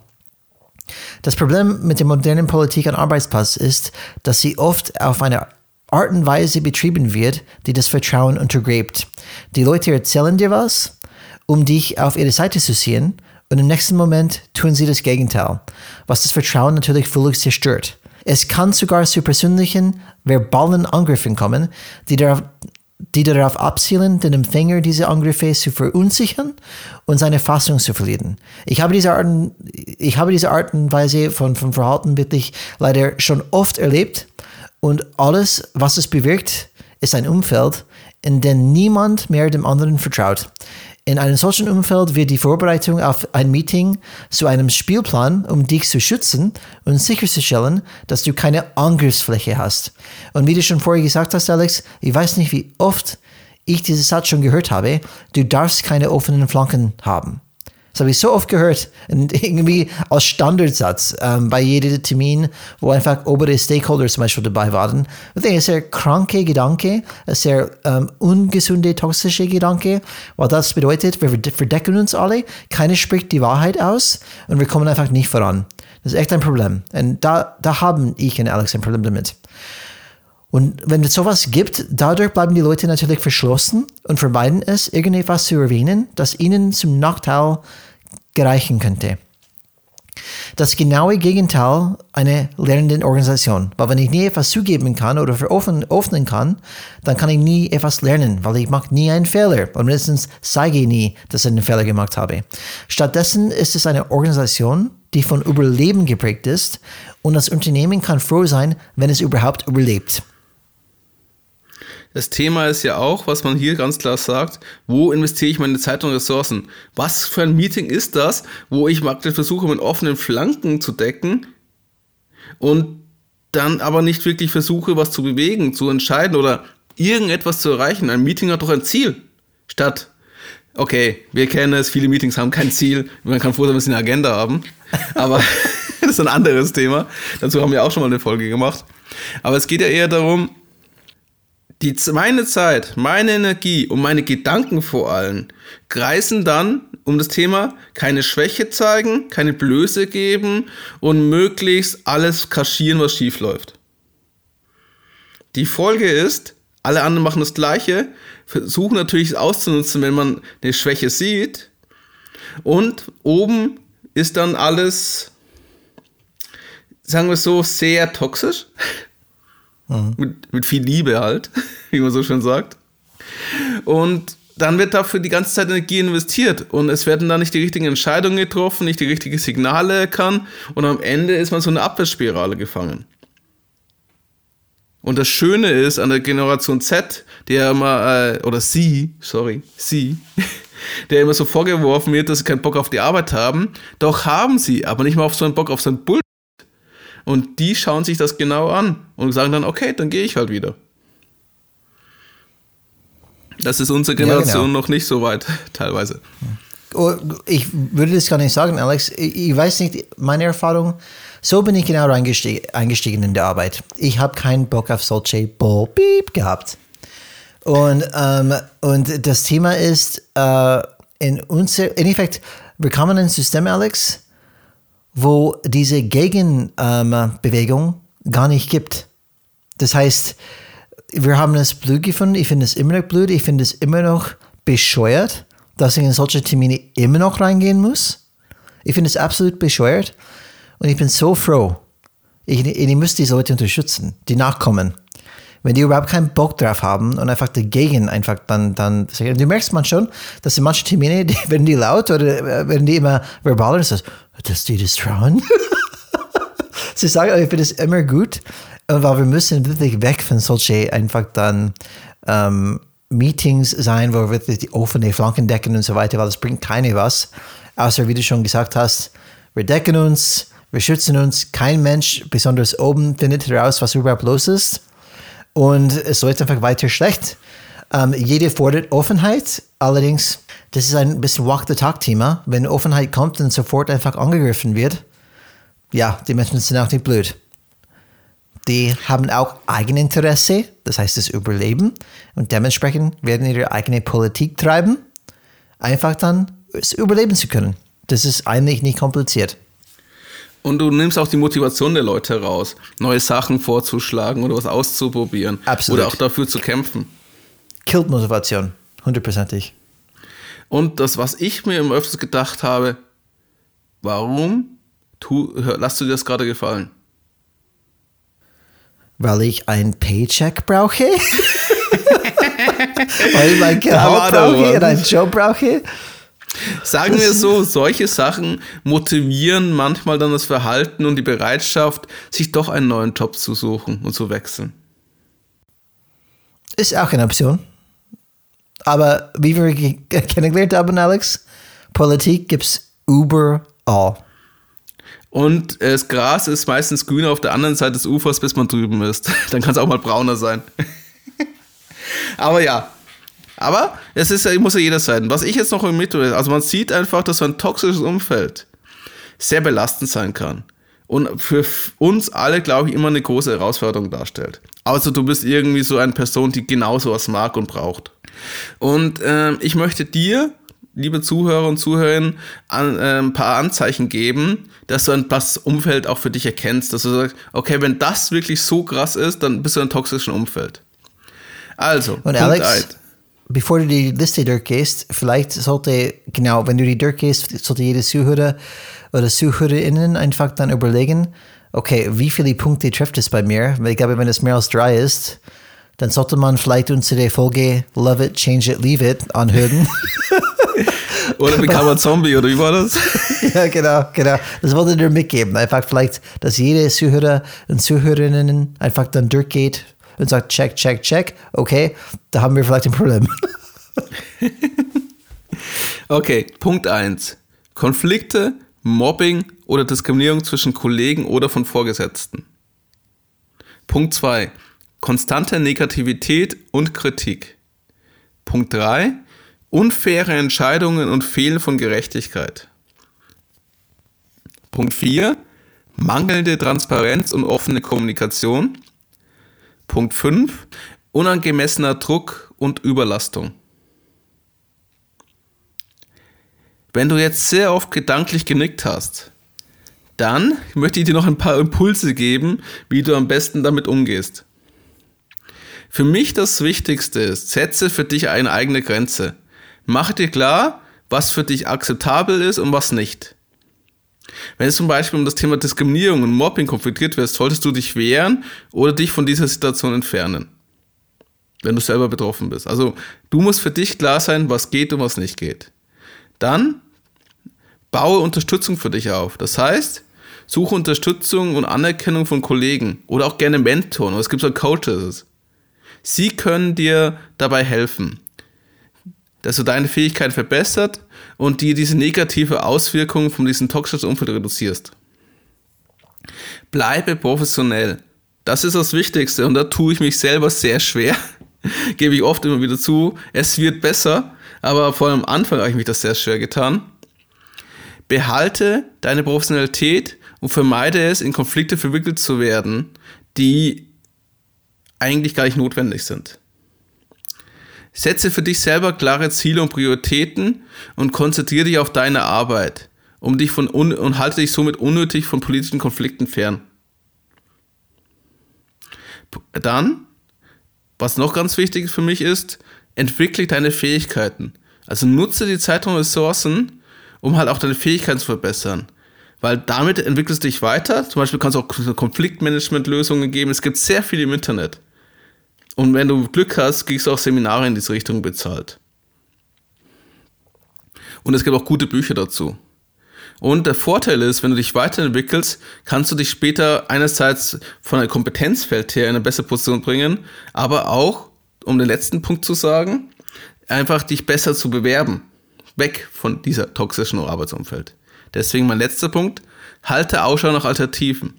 Das Problem mit der modernen Politik am Arbeitsplatz ist, dass sie oft auf eine Art und Weise betrieben wird, die das Vertrauen untergräbt. Die Leute erzählen dir was, um dich auf ihre Seite zu ziehen, und im nächsten Moment tun sie das Gegenteil, was das Vertrauen natürlich völlig zerstört. Es kann sogar zu persönlichen, verbalen Angriffen kommen, die darauf, die darauf abzielen, den Empfänger dieser Angriffe zu verunsichern und seine Fassung zu verlieren. Ich habe diese Art, ich habe diese Art und Weise von, von Verhalten wirklich leider schon oft erlebt und alles, was es bewirkt, ist ein Umfeld, in dem niemand mehr dem anderen vertraut. In einem solchen Umfeld wird die Vorbereitung auf ein Meeting zu einem Spielplan, um dich zu schützen und sicherzustellen, dass du keine Angriffsfläche hast. Und wie du schon vorher gesagt hast, Alex, ich weiß nicht, wie oft ich diesen Satz schon gehört habe, du darfst keine offenen Flanken haben. Das habe ich so oft gehört, irgendwie als Standardsatz ähm, bei jedem Termin, wo einfach obere Stakeholder zum Beispiel dabei waren. Ich denke, ein sehr kranke Gedanke, ein sehr ähm, ungesunde, toxische Gedanke, weil das bedeutet, wir verdecken uns alle, keiner spricht die Wahrheit aus und wir kommen einfach nicht voran. Das ist echt ein Problem. Und da, da haben ich und Alex ein Problem damit. Und wenn es sowas gibt, dadurch bleiben die Leute natürlich verschlossen und vermeiden es, irgendetwas zu erwähnen, das ihnen zum Nachteil gereichen könnte. Das genaue Gegenteil einer lernenden Organisation. Weil wenn ich nie etwas zugeben kann oder veröffentlichen kann, dann kann ich nie etwas lernen, weil ich mache nie einen Fehler. Und mindestens zeige ich nie, dass ich einen Fehler gemacht habe. Stattdessen ist es eine Organisation, die von Überleben geprägt ist und das Unternehmen kann froh sein, wenn es überhaupt überlebt. Das Thema ist ja auch, was man hier ganz klar sagt, wo investiere ich meine Zeit und Ressourcen? Was für ein Meeting ist das, wo ich praktisch versuche, mit offenen Flanken zu decken und dann aber nicht wirklich versuche, was zu bewegen, zu entscheiden oder irgendetwas zu erreichen. Ein Meeting hat doch ein Ziel. Statt, okay, wir kennen es, viele Meetings haben kein Ziel. Man kann froh sein, dass sie eine Agenda haben. Aber das ist ein anderes Thema. Dazu haben wir auch schon mal eine Folge gemacht. Aber es geht ja eher darum, die, meine Zeit, meine Energie und meine Gedanken vor allem kreisen dann um das Thema keine Schwäche zeigen, keine Blöße geben und möglichst alles kaschieren, was schief läuft. Die Folge ist, alle anderen machen das Gleiche, versuchen natürlich es auszunutzen, wenn man eine Schwäche sieht. Und oben ist dann alles, sagen wir so, sehr toxisch. Mhm. Mit, mit viel Liebe halt, wie man so schön sagt. Und dann wird dafür die ganze Zeit Energie investiert und es werden dann nicht die richtigen Entscheidungen getroffen, nicht die richtigen Signale erkannt und am Ende ist man so eine Abwärtsspirale gefangen. Und das Schöne ist an der Generation Z, der immer, äh, oder sie, sorry, sie, der immer so vorgeworfen wird, dass sie keinen Bock auf die Arbeit haben, doch haben sie, aber nicht mal auf so einen Bock auf so einen Bull. Und die schauen sich das genau an und sagen dann, okay, dann gehe ich halt wieder. Das ist unsere Generation ja, genau. noch nicht so weit, teilweise. Oh, ich würde das gar nicht sagen, Alex. Ich weiß nicht, meine Erfahrung, so bin ich genau eingestiegen in der Arbeit. Ich habe keinen Bock auf solche Bull-Beep gehabt. Und, ähm, und das Thema ist, äh, in unser, in Effekt, wir kamen in ein System, Alex, wo diese Gegenbewegung gar nicht gibt. Das heißt, wir haben es blöd gefunden. Ich finde es immer noch blöd. Ich finde es immer noch bescheuert, dass ich in solche Termine immer noch reingehen muss. Ich finde es absolut bescheuert. Und ich bin so froh. Ich, ich muss diese Leute unterstützen, die nachkommen. Wenn die überhaupt keinen Bock drauf haben und einfach dagegen einfach dann, dann. Du merkst man schon, dass in manchen Termine, die, werden die laut oder äh, werden die immer verbaler und sagst, dass die das trauen. Sie sagen, ich finde es immer gut, weil wir müssen wirklich weg von solchen einfach dann ähm, Meetings sein, wo wir wirklich die offene Flanken decken und so weiter, weil das bringt keine was. Außer, wie du schon gesagt hast, wir decken uns, wir schützen uns. Kein Mensch, besonders oben, findet heraus, was überhaupt los ist. Und es läuft einfach weiter schlecht. Ähm, jede fordert Offenheit. Allerdings, das ist ein bisschen Walk-the-Talk-Thema. Wenn Offenheit kommt und sofort einfach angegriffen wird, ja, die Menschen sind auch nicht blöd die haben auch Eigeninteresse, das heißt das Überleben, und dementsprechend werden ihre eigene Politik treiben, einfach dann überleben zu können. Das ist eigentlich nicht kompliziert. Und du nimmst auch die Motivation der Leute raus, neue Sachen vorzuschlagen oder was auszuprobieren. Absolut. Oder auch dafür zu kämpfen. Killt Motivation, hundertprozentig. Und das, was ich mir immer öfters gedacht habe, warum tu, lass du dir das gerade gefallen? weil ich ein Paycheck brauche. weil ich mein Gehalt brauche und einen Job brauche. Sagen wir so, solche Sachen motivieren manchmal dann das Verhalten und die Bereitschaft, sich doch einen neuen Job zu suchen und zu wechseln. Ist auch eine Option. Aber wie wir kennengelernt haben, Alex, Politik gibt es überall. Und äh, das Gras ist meistens grüner auf der anderen Seite des Ufers, bis man drüben ist. Dann kann es auch mal brauner sein. Aber ja. Aber es ist, muss ja jeder sein. Was ich jetzt noch mit, also man sieht einfach, dass so ein toxisches Umfeld sehr belastend sein kann. Und für uns alle, glaube ich, immer eine große Herausforderung darstellt. Außer du bist irgendwie so eine Person, die genau sowas mag und braucht. Und äh, ich möchte dir liebe Zuhörer und Zuhörerinnen, an, äh, ein paar Anzeichen geben, dass du ein das Umfeld auch für dich erkennst, dass du sagst, okay, wenn das wirklich so krass ist, dann bist du in einem toxischen Umfeld. Also, und Alex, bevor du die Liste durchgehst, vielleicht sollte, genau, wenn du die durchgehst, sollte jede Zuhörer oder ZuhörerInnen einfach dann überlegen, okay, wie viele Punkte trifft es bei mir? Weil ich glaube, wenn es mehr als drei ist, dann sollte man vielleicht unsere Folge Love It, Change It, Leave It anhören. Oder bekam er Zombie, oder wie war das? ja, genau, genau. Das wollte ich dir mitgeben. Einfach vielleicht, dass jede Zuhörer und Zuhörerinnen einfach dann durchgeht und sagt, check, check, check. Okay, da haben wir vielleicht ein Problem. okay, Punkt 1. Konflikte, Mobbing oder Diskriminierung zwischen Kollegen oder von Vorgesetzten. Punkt 2. Konstante Negativität und Kritik. Punkt 3 unfaire Entscheidungen und Fehlen von Gerechtigkeit. Punkt 4. Mangelnde Transparenz und offene Kommunikation. Punkt 5. Unangemessener Druck und Überlastung. Wenn du jetzt sehr oft gedanklich genickt hast, dann möchte ich dir noch ein paar Impulse geben, wie du am besten damit umgehst. Für mich das Wichtigste ist, setze für dich eine eigene Grenze. Mache dir klar, was für dich akzeptabel ist und was nicht. Wenn es zum Beispiel um das Thema Diskriminierung und Mobbing konfrontiert wirst, solltest du dich wehren oder dich von dieser Situation entfernen. Wenn du selber betroffen bist. Also du musst für dich klar sein, was geht und was nicht geht. Dann baue Unterstützung für dich auf. Das heißt, suche Unterstützung und Anerkennung von Kollegen oder auch gerne Mentoren. Es gibt so Coaches. Sie können dir dabei helfen, dass du deine Fähigkeiten verbessert und dir diese negative Auswirkungen von diesem toxischen Umfeld reduzierst. Bleibe professionell. Das ist das Wichtigste und da tue ich mich selber sehr schwer. Gebe ich oft immer wieder zu. Es wird besser, aber vor allem am Anfang habe ich mich das sehr schwer getan. Behalte deine Professionalität und vermeide es, in Konflikte verwickelt zu werden, die eigentlich gar nicht notwendig sind. Setze für dich selber klare Ziele und Prioritäten und konzentriere dich auf deine Arbeit um dich von und halte dich somit unnötig von politischen Konflikten fern. Dann, was noch ganz wichtig für mich ist, entwickle deine Fähigkeiten. Also nutze die Zeit und Ressourcen, um halt auch deine Fähigkeiten zu verbessern. Weil damit entwickelst du dich weiter. Zum Beispiel kannst du auch Konfliktmanagement-Lösungen geben. Es gibt sehr viel im Internet. Und wenn du Glück hast, kriegst du auch Seminare in diese Richtung bezahlt. Und es gibt auch gute Bücher dazu. Und der Vorteil ist, wenn du dich weiterentwickelst, kannst du dich später einerseits von einem Kompetenzfeld her in eine bessere Position bringen, aber auch, um den letzten Punkt zu sagen, einfach dich besser zu bewerben. Weg von dieser toxischen Arbeitsumfeld. Deswegen mein letzter Punkt, halte Ausschau nach Alternativen.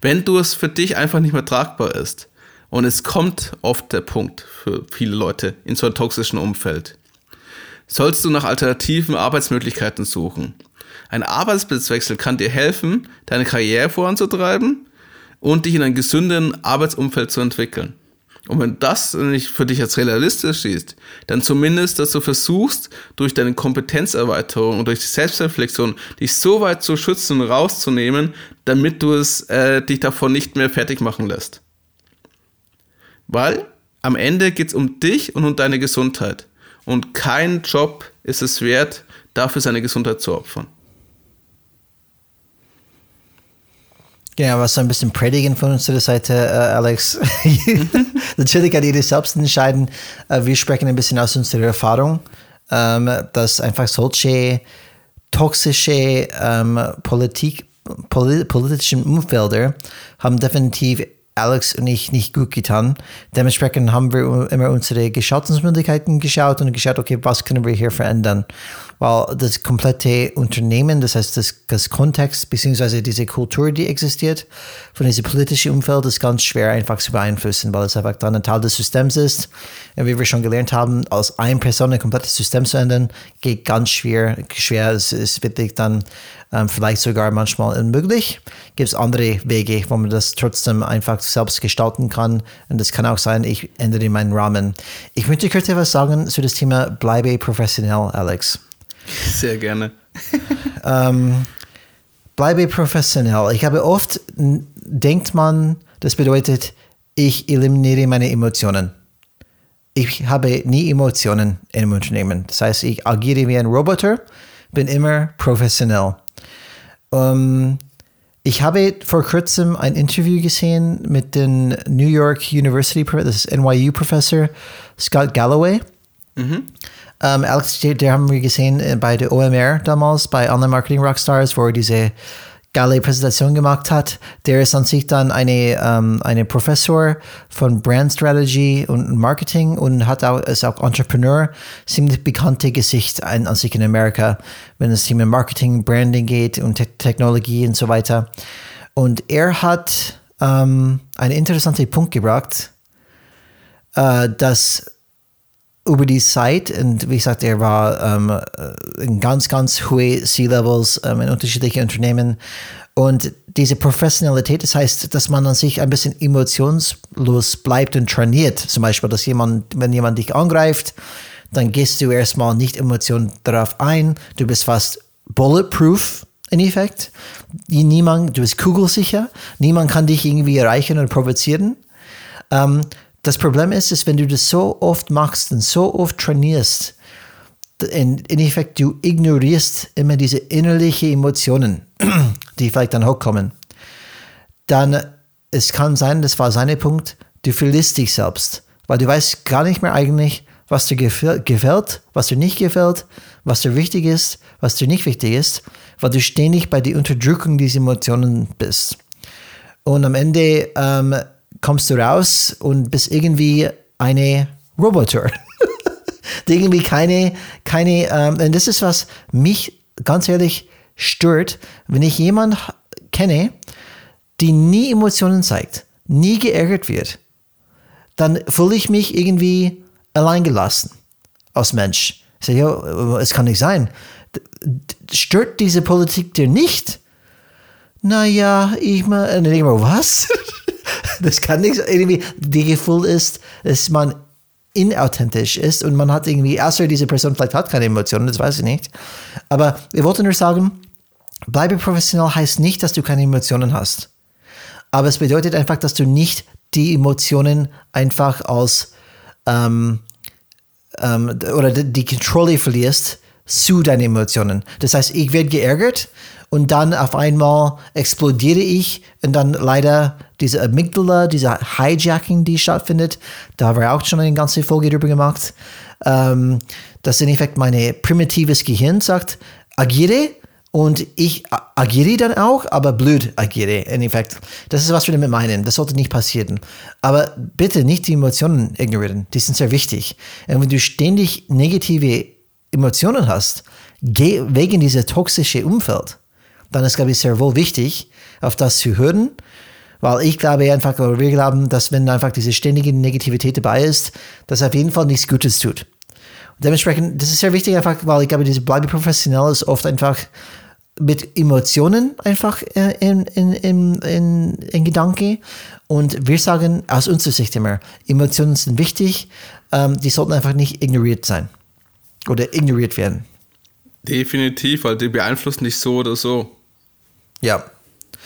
Wenn du es für dich einfach nicht mehr tragbar ist, und es kommt oft der Punkt für viele Leute in so einem toxischen Umfeld. Sollst du nach alternativen Arbeitsmöglichkeiten suchen. Ein Arbeitsplatzwechsel kann dir helfen, deine Karriere voranzutreiben und dich in einem gesünderen Arbeitsumfeld zu entwickeln. Und wenn das nicht für dich als realistisch ist, dann zumindest, dass du versuchst, durch deine Kompetenzerweiterung und durch die Selbstreflexion dich so weit zu schützen und rauszunehmen, damit du es äh, dich davon nicht mehr fertig machen lässt. Weil am Ende geht es um dich und um deine Gesundheit. Und kein Job ist es wert, dafür seine Gesundheit zu opfern. Genau, was so ein bisschen predigen von unserer Seite, äh, Alex. Natürlich kann jeder selbst entscheiden. Äh, wir sprechen ein bisschen aus unserer Erfahrung, ähm, dass einfach solche toxische ähm, Politik, polit politischen Umfelder haben definitiv Alex und ich nicht gut getan. Dementsprechend haben wir immer unsere Gestaltungsmöglichkeiten geschaut und geschaut, okay, was können wir hier verändern? Weil das komplette Unternehmen, das heißt das, das Kontext bzw. diese Kultur, die existiert, von diesem politischen Umfeld, ist ganz schwer einfach zu beeinflussen, weil es einfach dann ein Teil des Systems ist. Und wie wir schon gelernt haben, als eine Person ein komplettes System zu ändern, geht ganz schwer. schwer. Es ist wirklich dann ähm, vielleicht sogar manchmal unmöglich. Gibt es andere Wege, wo man das trotzdem einfach selbst gestalten kann. Und das kann auch sein, ich ändere meinen Rahmen. Ich möchte kurz etwas sagen zu das Thema Bleibe professionell, Alex. Sehr gerne. ähm, bleibe professionell. Ich habe oft, denkt man, das bedeutet, ich eliminiere meine Emotionen. Ich habe nie Emotionen im Unternehmen. Das heißt, ich agiere wie ein Roboter, bin immer professionell. Um, ich habe vor kurzem ein Interview gesehen mit dem New York University, das ist NYU-Professor Scott Galloway. Mhm. Um, Alex, der haben wir gesehen bei der OMR damals, bei Online Marketing Rockstars, wo er diese geile Präsentation gemacht hat. Der ist an sich dann eine, ähm, eine Professor von Brand Strategy und Marketing und hat auch, ist auch Entrepreneur, ziemlich bekannte Gesicht an, an sich in Amerika, wenn es Thema Marketing, Branding geht und Te Technologie und so weiter. Und er hat ähm, einen interessanten Punkt gebracht, äh, dass über die Zeit, und wie gesagt, er war ähm, äh, in ganz, ganz hohe C-Levels ähm, in unterschiedlichen Unternehmen. Und diese Professionalität, das heißt, dass man an sich ein bisschen emotionslos bleibt und trainiert. Zum Beispiel, dass jemand, wenn jemand dich angreift, dann gehst du erstmal nicht emotional darauf ein. Du bist fast bulletproof in Effekt. Niemand, du bist kugelsicher. Niemand kann dich irgendwie erreichen oder provozieren. Ähm, das Problem ist, ist, wenn du das so oft machst und so oft trainierst, in, in Effekt, du ignorierst immer diese innerlichen Emotionen, die vielleicht dann hochkommen. Dann, es kann sein, das war sein Punkt, du verlierst dich selbst, weil du weißt gar nicht mehr eigentlich, was dir gefällt, was dir nicht gefällt, was dir wichtig ist, was dir nicht wichtig ist, weil du ständig bei der Unterdrückung dieser Emotionen bist. Und am Ende ähm, kommst du raus und bist irgendwie eine Roboter. irgendwie keine, keine, ähm, und das ist was mich ganz ehrlich stört, wenn ich jemanden kenne, die nie Emotionen zeigt, nie geärgert wird, dann fühle ich mich irgendwie alleingelassen als Mensch. Ich sage, ja, es kann nicht sein. Stört diese Politik dir nicht? Naja, ich ich mal was? das kann nicht irgendwie, die Gefühl ist, dass man inauthentisch ist und man hat irgendwie, außer diese Person vielleicht hat keine Emotionen, das weiß ich nicht. Aber wir wollten nur sagen, bleibe professionell heißt nicht, dass du keine Emotionen hast. Aber es bedeutet einfach, dass du nicht die Emotionen einfach als ähm, ähm, oder die Kontrolle verlierst zu deinen Emotionen. Das heißt, ich werde geärgert und dann auf einmal explodiere ich und dann leider diese Amygdala, diese Hijacking, die stattfindet, da haben wir auch schon eine ganze Folge drüber gemacht, ähm, dass in Effekt mein primitives Gehirn sagt, agiere und ich agiere dann auch, aber blöd agiere, in Effekt. Das ist, was wir damit meinen. Das sollte nicht passieren. Aber bitte nicht die Emotionen ignorieren. Die sind sehr wichtig. Und wenn du ständig negative Emotionen hast, geh wegen dieser toxischen Umfeld, dann ist, glaube ich, sehr wohl wichtig, auf das zu hören. Weil ich glaube einfach, oder wir glauben, dass wenn einfach diese ständige Negativität dabei ist, das auf jeden Fall nichts Gutes tut. Und dementsprechend, das ist sehr wichtig einfach, weil ich glaube, diese Bleibe professionell ist oft einfach mit Emotionen einfach äh, in, in, in, in, in Gedanke. Und wir sagen aus unserer Sicht immer, Emotionen sind wichtig, ähm, die sollten einfach nicht ignoriert sein oder ignoriert werden. Definitiv, weil die beeinflussen dich so oder so. Ja.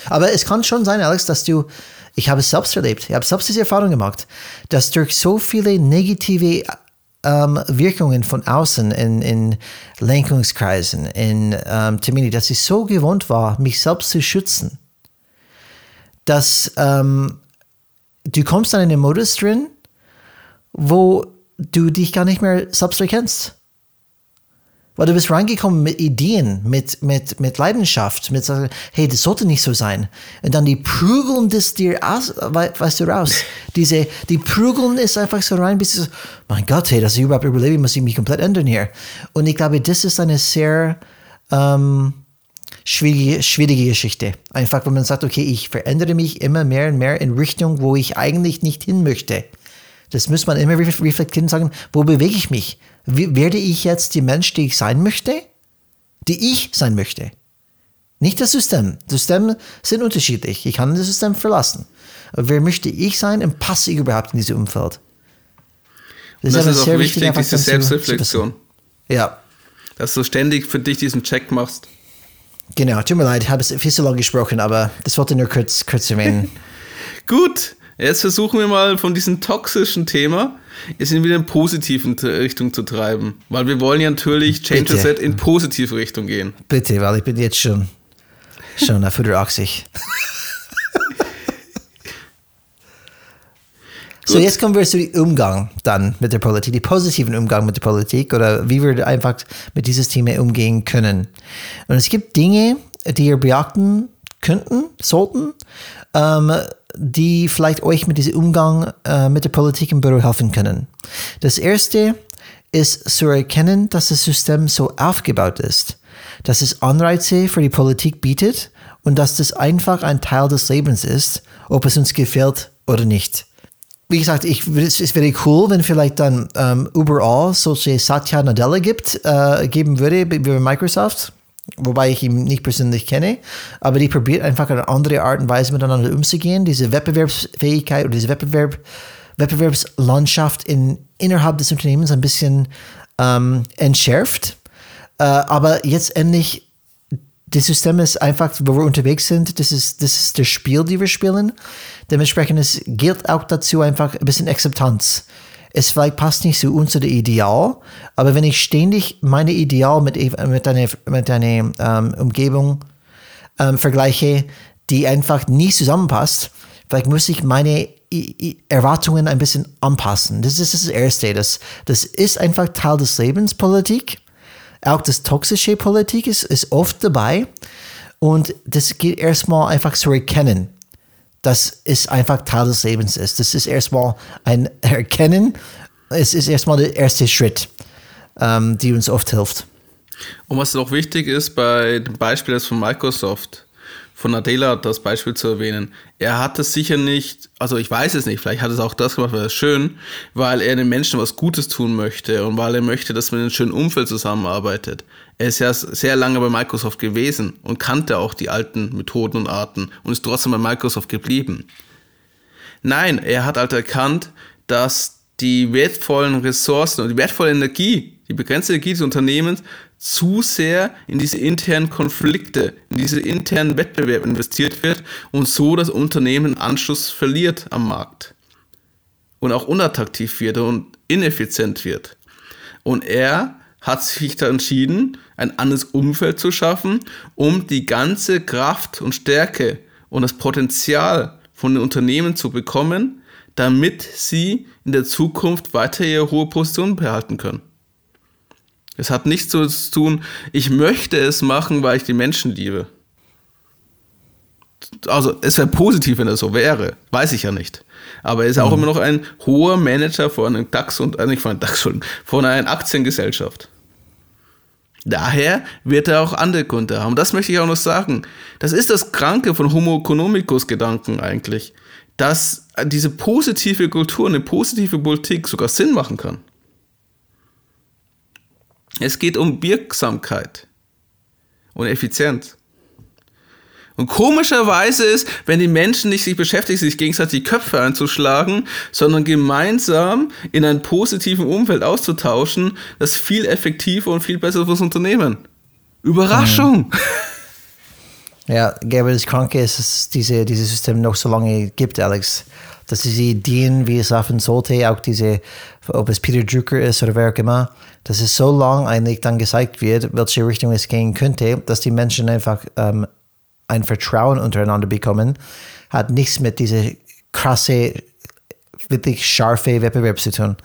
Aber es kann schon sein, Alex, dass du, ich habe es selbst erlebt, ich habe selbst diese Erfahrung gemacht, dass durch so viele negative ähm, Wirkungen von außen in, in Lenkungskreisen, in ähm, Termini, dass ich so gewohnt war, mich selbst zu schützen, dass ähm, du kommst dann in den Modus drin, wo du dich gar nicht mehr selbst erkennst. Weil du bist reingekommen mit Ideen, mit, mit, mit Leidenschaft, mit hey, das sollte nicht so sein. Und dann die prügeln das dir aus, weißt du, raus. Diese, die prügeln ist einfach so rein, bis du so, mein Gott, hey, dass ich überhaupt überlebe, muss ich mich komplett ändern hier. Und ich glaube, das ist eine sehr ähm, schwierige, schwierige Geschichte. Einfach, wenn man sagt, okay, ich verändere mich immer mehr und mehr in Richtung, wo ich eigentlich nicht hin möchte. Das muss man immer reflektieren und sagen, wo bewege ich mich? Werde ich jetzt die Mensch, die ich sein möchte? Die ich sein möchte. Nicht das System. Systeme sind unterschiedlich. Ich kann das System verlassen. Aber wer möchte ich sein und passe ich überhaupt in dieses Umfeld? Das, das ist, auch wichtig, wichtig diese Selbstreflexion. Ja. Dass du ständig für dich diesen Check machst. Genau, tut mir leid, ich habe es viel zu lange gesprochen, aber das wollte nur kurz, kurz erwähnen. Gut, Jetzt versuchen wir mal von diesem toxischen Thema es in wieder in positiven Richtung zu treiben. Weil wir wollen ja natürlich Change Bitte. Set in positive Richtung gehen. Bitte, weil ich bin jetzt schon, schon auf 180. so, jetzt kommen wir zu dem Umgang dann mit der Politik, die positiven Umgang mit der Politik oder wie wir einfach mit dieses Thema umgehen können. Und es gibt Dinge, die ihr beachten könnten, sollten, ähm, die vielleicht euch mit diesem Umgang äh, mit der Politik im Büro helfen können. Das erste ist zu erkennen, dass das System so aufgebaut ist, dass es Anreize für die Politik bietet und dass das einfach ein Teil des Lebens ist, ob es uns gefällt oder nicht. wie gesagt, ich, es, wäre cool, wenn vielleicht dann ähm, überall solche Satya Nadella gibt, äh, geben würde, wie bei Microsoft, wobei ich ihn nicht persönlich kenne, aber die probiert einfach eine andere Art und Weise miteinander umzugehen, diese Wettbewerbsfähigkeit oder diese Wettbewerb, Wettbewerbslandschaft in, innerhalb des Unternehmens ein bisschen ähm, entschärft. Äh, aber jetzt endlich das System ist einfach, wo wir unterwegs sind, das ist, das ist das Spiel, die wir spielen. Dementsprechend es gilt auch dazu einfach ein bisschen Akzeptanz. Es vielleicht passt nicht zu unser Ideal, aber wenn ich ständig meine Ideal mit, mit einer, mit einer ähm, Umgebung ähm, vergleiche, die einfach nicht zusammenpasst, vielleicht muss ich meine Erwartungen ein bisschen anpassen. Das ist das Erste. Das, das ist einfach Teil des Lebens, Politik. Auch das toxische Politik ist, ist oft dabei. Und das geht erstmal einfach zu erkennen, dass es einfach Teil des Lebens ist. Das ist erstmal ein Erkennen. Es ist erstmal der erste Schritt, ähm, die uns oft hilft. Und was auch wichtig ist bei dem Beispiel von Microsoft, von Adela das Beispiel zu erwähnen. Er hat es sicher nicht, also ich weiß es nicht, vielleicht hat es auch das gemacht, weil es schön, weil er den Menschen was Gutes tun möchte und weil er möchte, dass man in einem schönen Umfeld zusammenarbeitet. Er ist ja sehr lange bei Microsoft gewesen und kannte auch die alten Methoden und Arten und ist trotzdem bei Microsoft geblieben. Nein, er hat halt erkannt, dass die wertvollen Ressourcen und die wertvolle Energie, die begrenzte Energie des Unternehmens zu sehr in diese internen Konflikte, in diese internen Wettbewerb investiert wird und so das Unternehmen Anschluss verliert am Markt und auch unattraktiv wird und ineffizient wird. Und er hat sich da entschieden, ein anderes Umfeld zu schaffen, um die ganze Kraft und Stärke und das Potenzial von den Unternehmen zu bekommen, damit sie in der Zukunft weiter ihre hohe Position behalten können. Es hat nichts zu tun, ich möchte es machen, weil ich die Menschen liebe. Also es wäre positiv, wenn er so wäre. Weiß ich ja nicht. Aber er ist mhm. auch immer noch ein hoher Manager von einem DAX und äh, nicht von einem DAX, von einer Aktiengesellschaft. Daher wird er auch andere Kunden haben. Das möchte ich auch noch sagen. Das ist das Kranke von Homo economicus Gedanken eigentlich. Dass diese positive Kultur, eine positive Politik sogar Sinn machen kann. Es geht um Wirksamkeit und Effizienz. Und komischerweise ist, wenn die Menschen nicht sich beschäftigen, sich gegenseitig die Köpfe einzuschlagen, sondern gemeinsam in einem positiven Umfeld auszutauschen, das viel effektiver und viel besser fürs Unternehmen. Überraschung! Ja, Gabriel, das Kranke ist, dass es diese, dieses System noch so lange gibt, Alex. Dass diese Ideen, wie es laufen sollte, auch diese, ob es Peter Drucker ist oder wer auch immer, dass es so lang eigentlich dann gezeigt wird, welche Richtung es gehen könnte, dass die Menschen einfach ähm, ein Vertrauen untereinander bekommen, hat nichts mit dieser krasse, wirklich scharfe Wettbewerb zu tun.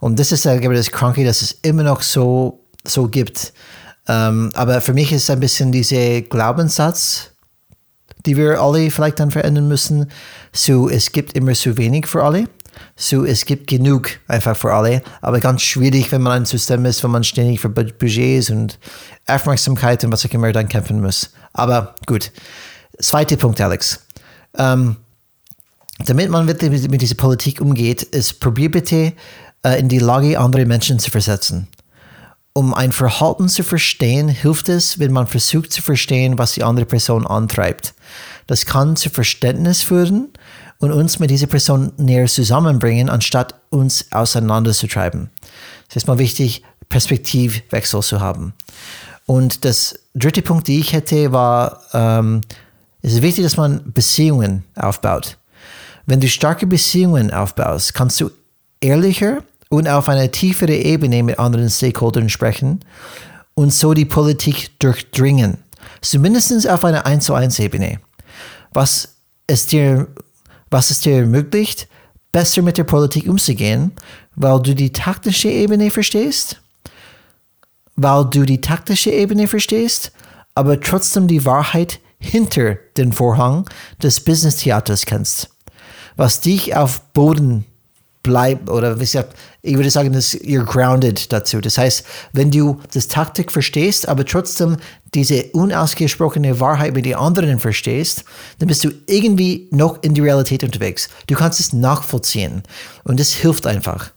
Und das ist ich, das Kranke, dass es immer noch so, so gibt. Ähm, aber für mich ist ein bisschen dieser Glaubenssatz, die wir alle vielleicht dann verändern müssen. So, es gibt immer zu wenig für alle. So, es gibt genug einfach für alle, aber ganz schwierig, wenn man ein System ist, wo man ständig für Budgets und Aufmerksamkeit und was auch immer dann kämpfen muss. Aber gut. Zweiter Punkt, Alex. Ähm, damit man mit, mit, mit, dieser Politik umgeht, ist probier bitte äh, in die Lage anderer Menschen zu versetzen. Um ein Verhalten zu verstehen, hilft es, wenn man versucht zu verstehen, was die andere Person antreibt. Das kann zu Verständnis führen und uns mit dieser Person näher zusammenbringen, anstatt uns auseinanderzutreiben. Es ist mal wichtig, Perspektivwechsel zu haben. Und das dritte Punkt, die ich hätte, war, ähm, es ist wichtig, dass man Beziehungen aufbaut. Wenn du starke Beziehungen aufbaust, kannst du ehrlicher und auf einer tieferen Ebene mit anderen Stakeholdern sprechen und so die Politik durchdringen. Zumindest auf einer 1 zu 1 Ebene. Was es dir was es dir ermöglicht, besser mit der Politik umzugehen, weil du die taktische Ebene verstehst, weil du die taktische Ebene verstehst, aber trotzdem die Wahrheit hinter den Vorhang des Business-Theaters kennst, was dich auf Boden bleibt oder wie gesagt, ich würde sagen, dass you're grounded dazu. Das heißt, wenn du das Taktik verstehst, aber trotzdem diese unausgesprochene Wahrheit mit den anderen verstehst, dann bist du irgendwie noch in die Realität unterwegs. Du kannst es nachvollziehen. Und das hilft einfach.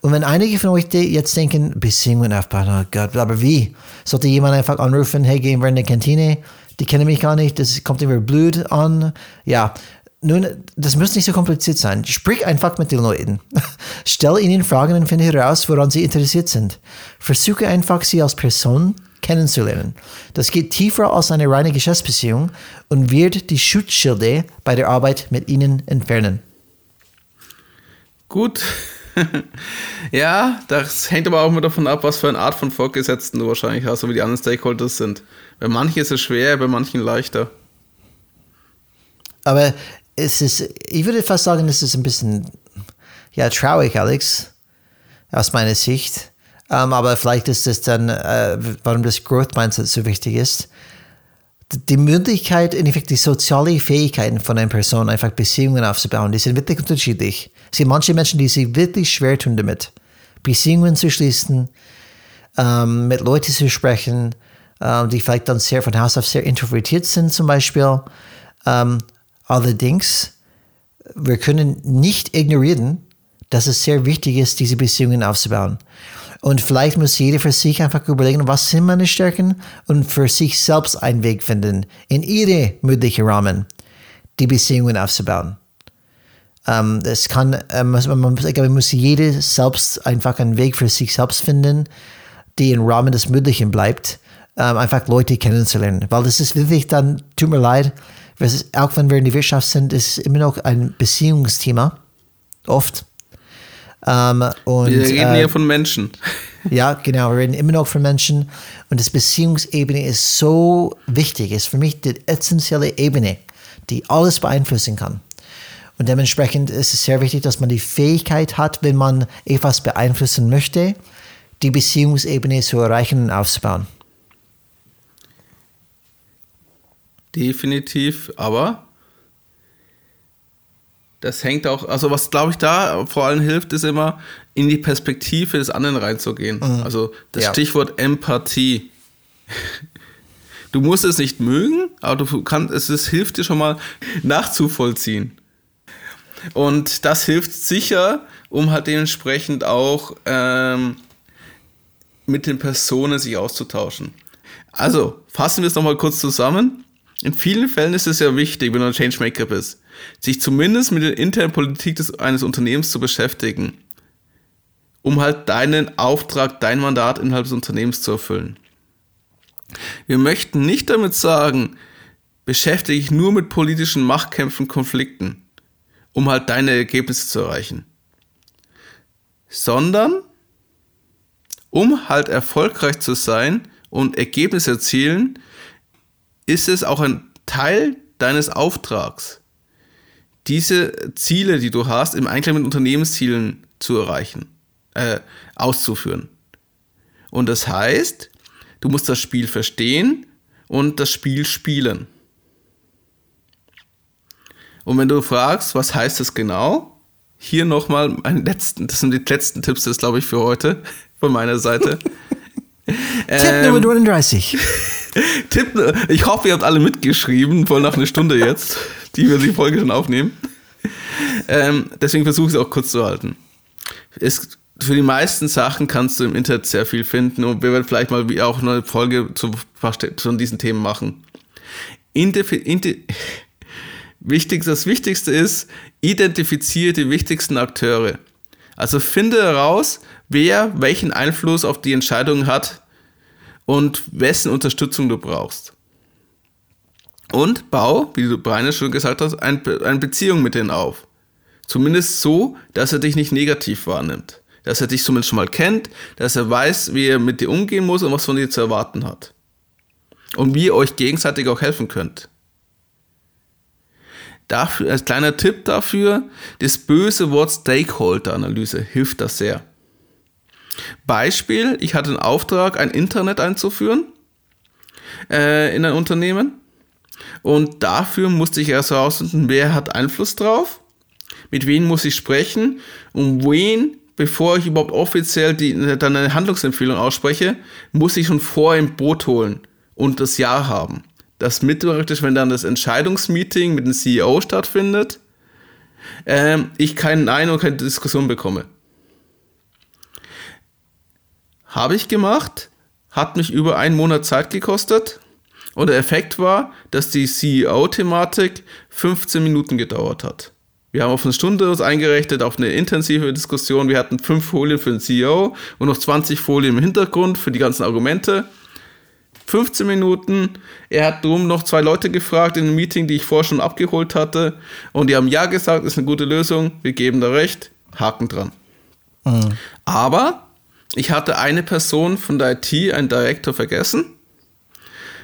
Und wenn einige von euch jetzt denken, Beziehungen aufbauen, oh Gott, aber wie? Sollte jemand einfach anrufen, hey, gehen wir in die Kantine? Die kennen mich gar nicht, das kommt immer Blut an. Ja, nun, das muss nicht so kompliziert sein. Sprich einfach mit den Leuten. Stell ihnen Fragen und finde heraus, woran sie interessiert sind. Versuche einfach, sie als Person kennenzulernen. Das geht tiefer als eine reine Geschäftsbeziehung und wird die Schutzschilde bei der Arbeit mit ihnen entfernen. Gut. ja, das hängt aber auch immer davon ab, was für eine Art von Vorgesetzten du wahrscheinlich hast und wie die anderen Stakeholders sind. Bei manchen ist es schwer, bei manchen leichter. Aber es ist, ich würde fast sagen, es ist ein bisschen, ja, traurig, Alex, aus meiner Sicht. Um, ähm, aber vielleicht ist es dann, äh, warum das Growth Mindset so wichtig ist. Die Möglichkeit, in Effekt die sozialen Fähigkeiten von einer Person, einfach Beziehungen aufzubauen, die sind wirklich unterschiedlich. Es gibt manche Menschen, die sich wirklich schwer tun damit, Beziehungen zu schließen, ähm, mit Leuten zu sprechen, ähm, die vielleicht dann sehr von Haus aus sehr introvertiert sind, zum Beispiel. Ähm, allerdings, wir können nicht ignorieren, dass es sehr wichtig ist, diese Beziehungen aufzubauen. Und vielleicht muss jeder für sich einfach überlegen, was sind meine Stärken und für sich selbst einen Weg finden, in ihre möglichen Rahmen die Beziehungen aufzubauen. Ähm, es kann, ähm, man, ich glaube, muss jeder selbst einfach einen Weg für sich selbst finden, die im Rahmen des Möglichen bleibt, ähm, einfach Leute kennenzulernen. Weil das ist wirklich dann, tut mir leid, auch wenn wir in der Wirtschaft sind, ist immer noch ein Beziehungsthema. Oft. Ähm, und, wir reden äh, hier von Menschen. Ja, genau, wir reden immer noch von Menschen. Und das Beziehungsebene ist so wichtig, ist für mich die essentielle Ebene, die alles beeinflussen kann. Und dementsprechend ist es sehr wichtig, dass man die Fähigkeit hat, wenn man etwas beeinflussen möchte, die Beziehungsebene zu erreichen und aufzubauen. Definitiv, aber das hängt auch, also was glaube ich da vor allem hilft, ist immer in die Perspektive des anderen reinzugehen. Mhm. Also das ja. Stichwort Empathie. Du musst es nicht mögen, aber du kannst, es ist, hilft dir schon mal nachzuvollziehen. Und das hilft sicher, um halt dementsprechend auch ähm, mit den Personen sich auszutauschen. Also, fassen wir es nochmal kurz zusammen. In vielen Fällen ist es ja wichtig, wenn du ein Changemaker bist, sich zumindest mit der internen Politik des, eines Unternehmens zu beschäftigen, um halt deinen Auftrag, dein Mandat innerhalb des Unternehmens zu erfüllen. Wir möchten nicht damit sagen, beschäftige dich nur mit politischen Machtkämpfen, Konflikten, um halt deine Ergebnisse zu erreichen, sondern um halt erfolgreich zu sein und Ergebnisse erzielen, ist es auch ein Teil deines Auftrags, diese Ziele, die du hast, im Einklang mit Unternehmenszielen zu erreichen, äh, auszuführen. Und das heißt, du musst das Spiel verstehen und das Spiel spielen. Und wenn du fragst, was heißt das genau, hier nochmal einen letzten, das sind die letzten Tipps, das glaube ich für heute von meiner Seite. Tipp Nummer 39. Tipp, ich hoffe, ihr habt alle mitgeschrieben, voll nach einer Stunde jetzt, die wir die Folge schon aufnehmen. Ähm, deswegen versuche ich es auch kurz zu halten. Es, für die meisten Sachen kannst du im Internet sehr viel finden und wir werden vielleicht mal auch eine Folge zu, zu diesen Themen machen. Indefi Indi Wichtig, das Wichtigste ist, identifiziere die wichtigsten Akteure. Also finde heraus, wer welchen Einfluss auf die Entscheidung hat, und wessen Unterstützung du brauchst. Und bau, wie du Brian schon gesagt hast, ein, eine Beziehung mit denen auf. Zumindest so, dass er dich nicht negativ wahrnimmt. Dass er dich zumindest schon mal kennt, dass er weiß, wie er mit dir umgehen muss und was von dir zu erwarten hat. Und wie ihr euch gegenseitig auch helfen könnt. Dafür, als kleiner Tipp dafür, das böse Wort Stakeholder-Analyse hilft das sehr. Beispiel, ich hatte den Auftrag, ein Internet einzuführen äh, in ein Unternehmen. Und dafür musste ich erst herausfinden, wer hat Einfluss drauf, mit wem muss ich sprechen und wen, bevor ich überhaupt offiziell die, dann eine Handlungsempfehlung ausspreche, muss ich schon vorher im Boot holen, und das Ja haben. Das mit praktisch, wenn dann das Entscheidungsmeeting mit dem CEO stattfindet, ähm, ich kein Nein und keine Diskussion bekomme. Habe ich gemacht, hat mich über einen Monat Zeit gekostet und der Effekt war, dass die CEO-Thematik 15 Minuten gedauert hat. Wir haben auf eine Stunde uns eingerechnet, auf eine intensive Diskussion. Wir hatten fünf Folien für den CEO und noch 20 Folien im Hintergrund für die ganzen Argumente. 15 Minuten. Er hat drum noch zwei Leute gefragt in einem Meeting, die ich vorher schon abgeholt hatte. Und die haben ja gesagt, ist eine gute Lösung. Wir geben da recht. Haken dran. Mhm. Aber ich hatte eine Person von der IT, einen Director, vergessen.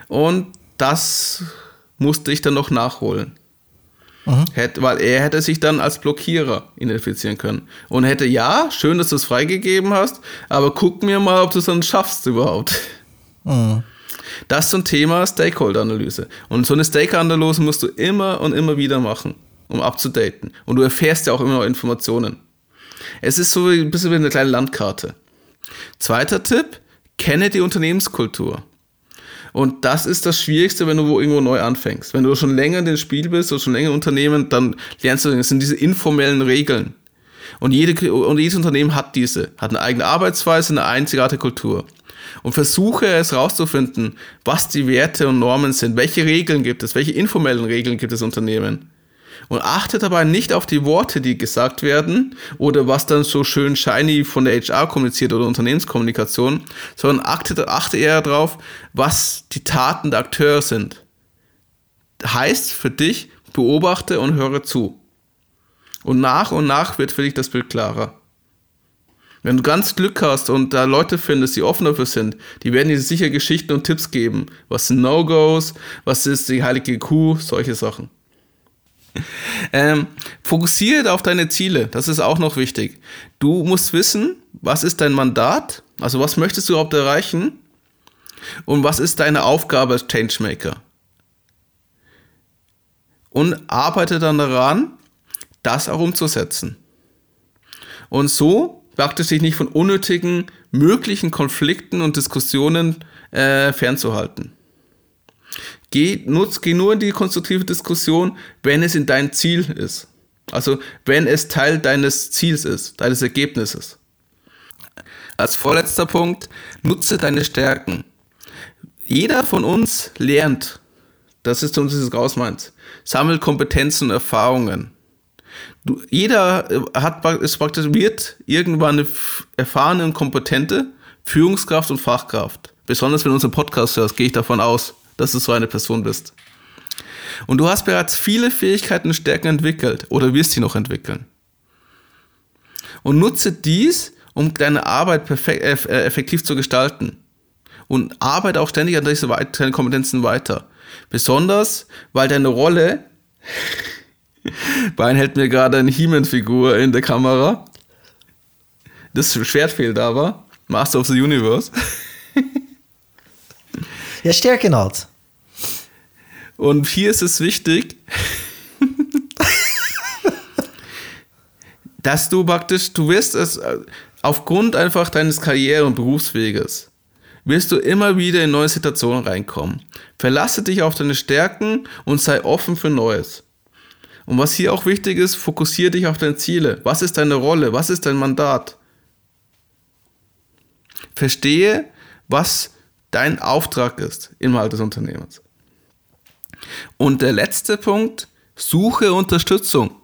Und das musste ich dann noch nachholen. Mhm. Hätte, weil er hätte sich dann als Blockierer identifizieren können. Und hätte, ja, schön, dass du es freigegeben hast, aber guck mir mal, ob du es dann schaffst überhaupt. Mhm. Das ist so ein Thema Stakeholder-Analyse. Und so eine Stakeholder-Analyse musst du immer und immer wieder machen, um abzudaten. Und du erfährst ja auch immer noch Informationen. Es ist so ein bisschen wie eine kleine Landkarte. Zweiter Tipp, kenne die Unternehmenskultur. Und das ist das Schwierigste, wenn du wo irgendwo neu anfängst. Wenn du schon länger in dem Spiel bist oder schon länger im Unternehmen, dann lernst du, das sind diese informellen Regeln. Und, jede, und jedes Unternehmen hat diese, hat eine eigene Arbeitsweise, eine einzigartige Kultur. Und versuche es rauszufinden, was die Werte und Normen sind, welche Regeln gibt es, welche informellen Regeln gibt es Unternehmen und achte dabei nicht auf die Worte, die gesagt werden oder was dann so schön shiny von der HR kommuniziert oder Unternehmenskommunikation, sondern achte, achte eher darauf, was die Taten der Akteure sind. Heißt für dich, beobachte und höre zu. Und nach und nach wird für dich das Bild klarer. Wenn du ganz Glück hast und da Leute findest, die offen dafür sind, die werden dir sicher Geschichten und Tipps geben. Was sind No-Gos? Was ist die heilige Kuh? Solche Sachen. Ähm, fokussiere auf deine Ziele, das ist auch noch wichtig. Du musst wissen, was ist dein Mandat, also was möchtest du überhaupt erreichen und was ist deine Aufgabe als Changemaker. Und arbeite dann daran, das auch umzusetzen. Und so praktisch dich nicht von unnötigen möglichen Konflikten und Diskussionen äh, fernzuhalten. Geh, nutz, geh nur in die konstruktive Diskussion, wenn es in dein Ziel ist. Also wenn es Teil deines Ziels ist, deines Ergebnisses. Als vorletzter Punkt, nutze deine Stärken. Jeder von uns lernt. Das ist uns dieses Ausmeins. Sammelt Kompetenzen und Erfahrungen. Du, jeder äh, hat, ist praktisch, wird irgendwann eine erfahrene und kompetente Führungskraft und Fachkraft. Besonders wenn du unseren Podcast hörst, gehe ich davon aus dass du so eine Person bist. Und du hast bereits viele Fähigkeiten und Stärken entwickelt oder wirst sie noch entwickeln. Und nutze dies, um deine Arbeit perfekt, äh, äh effektiv zu gestalten. Und arbeite auch ständig an diese deine Kompetenzen weiter. Besonders, weil deine Rolle, Bein hält mir gerade eine He-Man-Figur in der Kamera, das Schwert fehlt aber, Master of the Universe. Ja, Stärken halt. Und hier ist es wichtig, dass du praktisch, du wirst es äh, aufgrund einfach deines Karriere- und Berufsweges, wirst du immer wieder in neue Situationen reinkommen. Verlasse dich auf deine Stärken und sei offen für Neues. Und was hier auch wichtig ist, fokussiere dich auf deine Ziele. Was ist deine Rolle? Was ist dein Mandat? Verstehe, was dein Auftrag ist innerhalb des Unternehmens. Und der letzte Punkt, suche Unterstützung.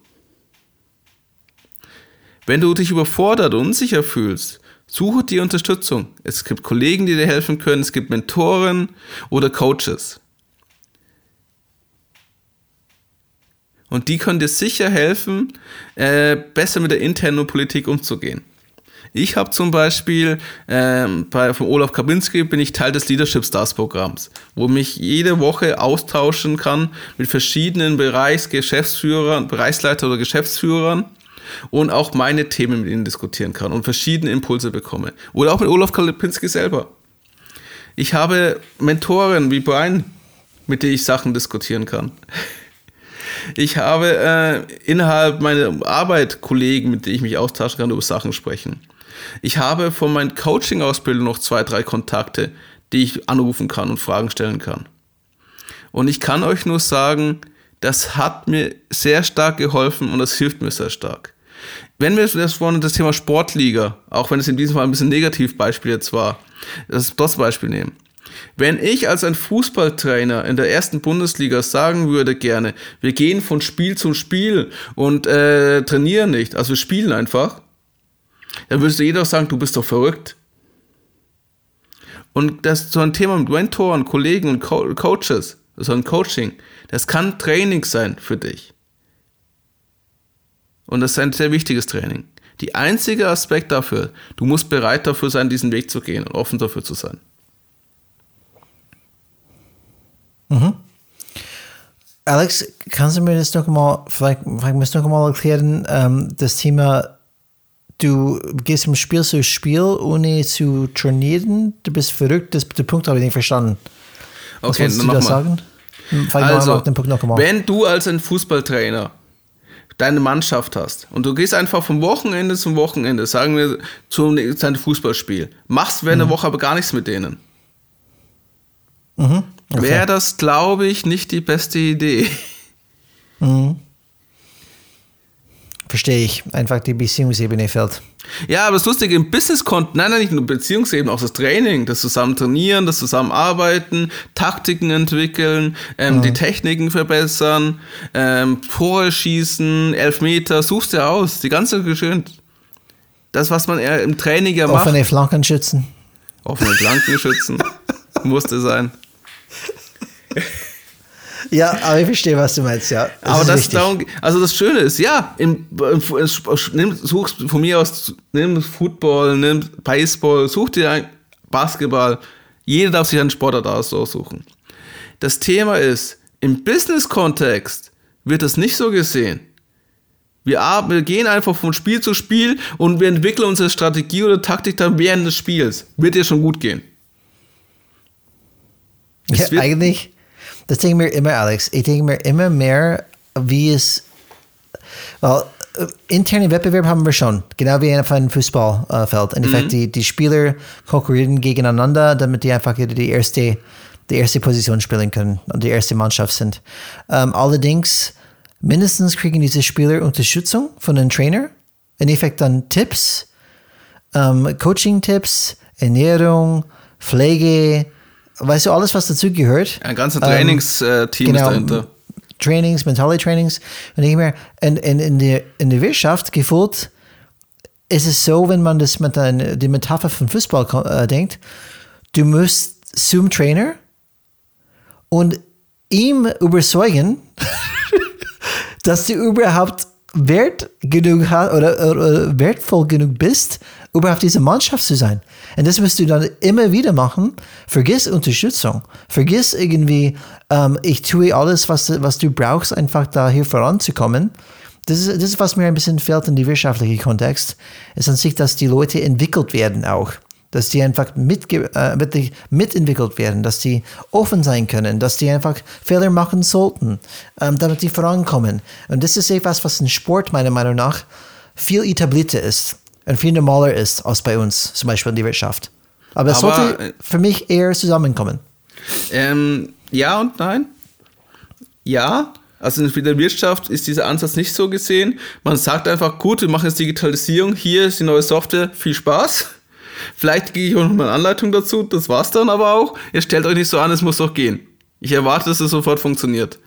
Wenn du dich überfordert und unsicher fühlst, suche dir Unterstützung. Es gibt Kollegen, die dir helfen können, es gibt Mentoren oder Coaches. Und die können dir sicher helfen, äh, besser mit der internen Politik umzugehen. Ich habe zum Beispiel ähm, bei, von Olaf Kabinski bin ich Teil des Leadership Stars Programms, wo mich jede Woche austauschen kann mit verschiedenen Bereichsgeschäftsführern, Bereichsleiter oder Geschäftsführern und auch meine Themen mit ihnen diskutieren kann und verschiedene Impulse bekomme. Oder auch mit Olaf Kapinski selber. Ich habe Mentoren wie Brian, mit denen ich Sachen diskutieren kann. Ich habe äh, innerhalb meiner Arbeit Kollegen, mit denen ich mich austauschen kann, über Sachen sprechen. Ich habe von meinen Coaching-Ausbildungen noch zwei, drei Kontakte, die ich anrufen kann und Fragen stellen kann. Und ich kann euch nur sagen, das hat mir sehr stark geholfen und das hilft mir sehr stark. Wenn wir das vorhin das Thema Sportliga, auch wenn es in diesem Fall ein bisschen Negativbeispiel jetzt war, das, das Beispiel nehmen. Wenn ich als ein Fußballtrainer in der ersten Bundesliga sagen würde gerne, wir gehen von Spiel zu Spiel und äh, trainieren nicht, also wir spielen einfach, dann würdest du jeder sagen, du bist doch verrückt. Und das so ein Thema mit Mentoren, Kollegen und Co Coaches, so ein Coaching, das kann Training sein für dich. Und das ist ein sehr wichtiges Training. Die einzige Aspekt dafür, du musst bereit dafür sein, diesen Weg zu gehen und offen dafür zu sein. Mhm. Alex, kannst du mir das noch mal, vielleicht, vielleicht noch mal erklären, ähm, das Thema, du gehst vom Spiel zu Spiel, ohne zu trainieren, du bist verrückt, das, den Punkt habe ich nicht verstanden. Was okay, dann du da sagen? Also, wenn du als ein Fußballtrainer deine Mannschaft hast und du gehst einfach vom Wochenende zum Wochenende, sagen wir zu einem Fußballspiel, machst während mhm. der Woche aber gar nichts mit denen, mhm. okay. wäre das, glaube ich, nicht die beste Idee. Mhm. Verstehe ich. Einfach die Beziehungsebene fällt. Ja, aber das Lustige im Business konten nein, nein, nicht nur Beziehungsebene, auch das Training, das zusammen trainieren, das zusammen arbeiten, Taktiken entwickeln, ähm, mhm. die Techniken verbessern, ähm, Tore schießen, Elfmeter, suchst du aus, die ganze Geschön. Das, was man eher im Training ja macht. Offene Flanken schützen. Offene Flanken schützen. Musste sein. Ja, aber ich verstehe, was du meinst, ja. Das aber das darum, also das Schöne ist, ja, im, nimm, suchst von mir aus, nimm Football, nimm Baseball, such dir ein Basketball. Jeder darf sich einen Sportart aussuchen. Das Thema ist, im Business-Kontext wird das nicht so gesehen. Wir, wir gehen einfach von Spiel zu Spiel und wir entwickeln unsere Strategie oder Taktik dann während des Spiels. Wird dir schon gut gehen. Ja, eigentlich, das denke mir immer, Alex. Ich denke mir immer mehr, wie es. Well, interne Wettbewerb haben wir schon, genau wie auf einem Fußballfeld. In Effekt, mhm. die, die Spieler konkurrieren gegeneinander, damit die einfach die erste, die erste Position spielen können und die erste Mannschaft sind. Um, ähm, allerdings, mindestens kriegen diese Spieler Unterstützung von einem Trainer. In Effekt dann Tipps, um, ähm, Coaching-Tipps, Ernährung, Pflege, weißt du, alles, was dazu gehört. Ein ganzer Trainingsteam ähm, genau, ist dahinter. Trainings, mentale Trainings. Und nicht mehr, in, in, in, der, in der Wirtschaft gefühlt ist es so, wenn man das mit ein, die Metapher von Fußball äh, denkt, du musst zum Trainer und ihm überzeugen, dass du überhaupt wert genug hast oder, oder wertvoll genug bist, überhaupt diese Mannschaft zu sein. Und das musst du dann immer wieder machen. Vergiss Unterstützung. Vergiss irgendwie, ähm, ich tue alles, was, was du brauchst, einfach da hier voranzukommen. Das ist, das ist, was mir ein bisschen fehlt in die wirtschaftliche Kontext, ist an sich, dass die Leute entwickelt werden auch. Dass die einfach mit, äh, mit, mitentwickelt werden, dass die offen sein können, dass die einfach Fehler machen sollten, ähm, damit die vorankommen. Und das ist etwas, was in Sport meiner Meinung nach viel etablierter ist und viel normaler ist als bei uns, zum Beispiel in der Wirtschaft. Aber es sollte äh, für mich eher zusammenkommen. Ähm, ja und nein. Ja, also in der Wirtschaft ist dieser Ansatz nicht so gesehen. Man sagt einfach, gut, wir machen jetzt Digitalisierung, hier ist die neue Software, viel Spaß. Vielleicht gehe ich auch noch mal eine Anleitung dazu, das war's dann aber auch. Ihr stellt euch nicht so an, es muss doch gehen. Ich erwarte, dass es sofort funktioniert.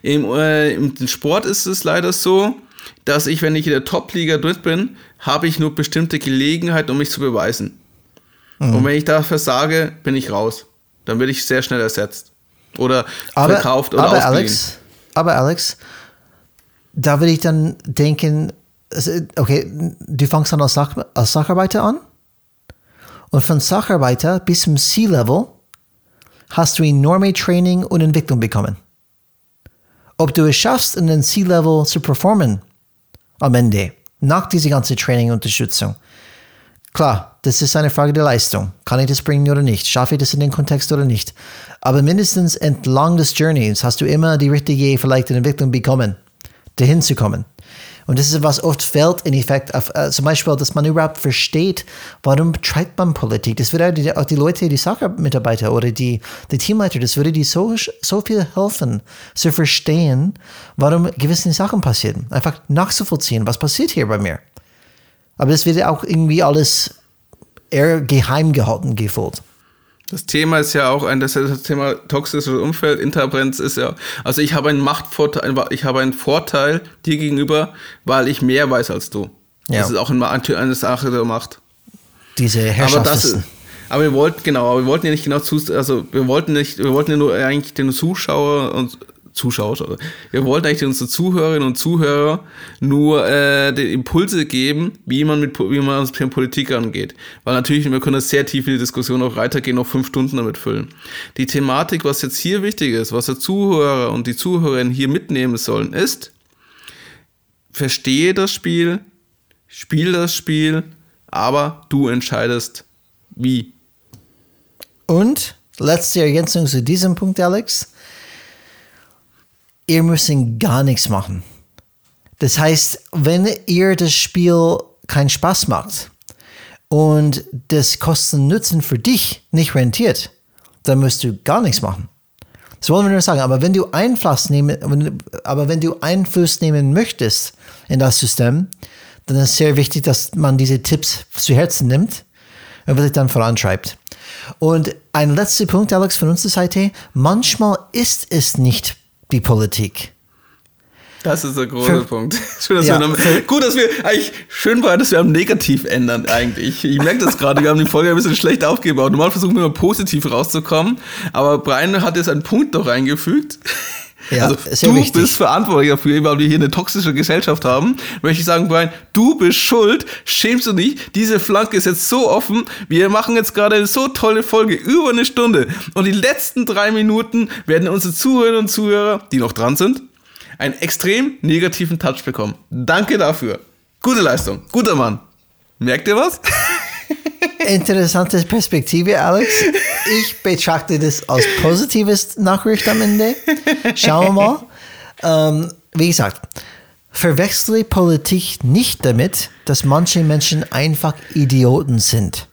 Im, äh, Im Sport ist es leider so, dass ich, wenn ich in der Top-Liga drin bin, habe ich nur bestimmte Gelegenheit, um mich zu beweisen. Mhm. Und wenn ich da versage, bin ich raus. Dann werde ich sehr schnell ersetzt. Oder aber, verkauft oder aber Alex, aber Alex, da würde ich dann denken, okay, du fängst dann als, Sach als Sacharbeiter an und von Sacharbeiter bis zum C-Level hast du enorme Training und Entwicklung bekommen. Ob du es schaffst, in den C-Level zu performen am Ende, nach dieser ganzen Training und Unterstützung. Klar, das ist eine Frage der Leistung. Kann ich das bringen oder nicht? Schaffe ich das in den Kontext oder nicht? Aber mindestens entlang des Journeys hast du immer die richtige vielleicht Entwicklung bekommen, dahin zu kommen. Und das ist, was oft fällt in Effekt auf, äh, zum Beispiel, dass man überhaupt versteht, warum betreibt man Politik. Das würde die, auch die Leute, die Sachmitarbeiter oder die, die Teamleiter, das würde die so, so viel helfen, zu verstehen, warum gewisse Sachen passieren. Einfach nachzuvollziehen, was passiert hier bei mir. Aber das wird auch irgendwie alles eher geheim gehalten gefühlt. Das Thema ist ja auch ein, das, das Thema toxisches Umfeld, Interferenz ist ja, also ich habe einen Machtvorteil, ich habe einen Vorteil dir gegenüber, weil ich mehr weiß als du. Ja. Das ist auch eine, eine Sache der Macht. Diese Herrschaft. Aber, das, aber wir wollten, genau, aber wir wollten ja nicht genau zu, also wir wollten nicht, wir wollten ja nur eigentlich den Zuschauer und zuschaut. Oder? Wir wollten eigentlich unseren Zuhörerinnen und Zuhörer nur äh, die Impulse geben, wie man mit wie man mit Politik angeht. Weil natürlich, wir können sehr tief in die Diskussion auch weitergehen, noch fünf Stunden damit füllen. Die Thematik, was jetzt hier wichtig ist, was der Zuhörer und die Zuhörerinnen hier mitnehmen sollen, ist, verstehe das Spiel, spiel das Spiel, aber du entscheidest wie. Und letzte Ergänzung zu diesem Punkt, Alex ihr müsst gar nichts machen. Das heißt, wenn ihr das Spiel keinen Spaß macht und das Kosten-Nutzen für dich nicht rentiert, dann musst du gar nichts machen. Das wollen wir nur sagen. Aber wenn du Einfluss nehmen, aber wenn du Einfluss nehmen möchtest in das System, dann ist es sehr wichtig, dass man diese Tipps zu Herzen nimmt und wirklich dann vorantreibt. Und ein letzter Punkt, Alex, von unserer Seite. Manchmal ist es nicht die Politik. Das ist der große für, Punkt. Schön, dass ja, wir noch, gut, dass wir eigentlich schön war, dass wir am Negativ ändern eigentlich. Ich merke das gerade, wir haben die Folge ein bisschen schlecht aufgebaut. Normal versuchen wir immer positiv rauszukommen, aber Brian hat jetzt einen Punkt noch eingefügt. Ja, also, du wichtig. bist verantwortlich dafür, weil wir hier eine toxische Gesellschaft haben. Möchte ich sagen, Brian, du bist schuld, schämst du nicht. Diese Flanke ist jetzt so offen. Wir machen jetzt gerade eine so tolle Folge, über eine Stunde. Und die letzten drei Minuten werden unsere Zuhörerinnen und Zuhörer, die noch dran sind, einen extrem negativen Touch bekommen. Danke dafür. Gute Leistung. Guter Mann. Merkt ihr was? Interessante Perspektive, Alex. Ich betrachte das als positives Nachricht am Ende. Schauen wir mal. Ähm, wie gesagt, verwechsle Politik nicht damit, dass manche Menschen einfach Idioten sind.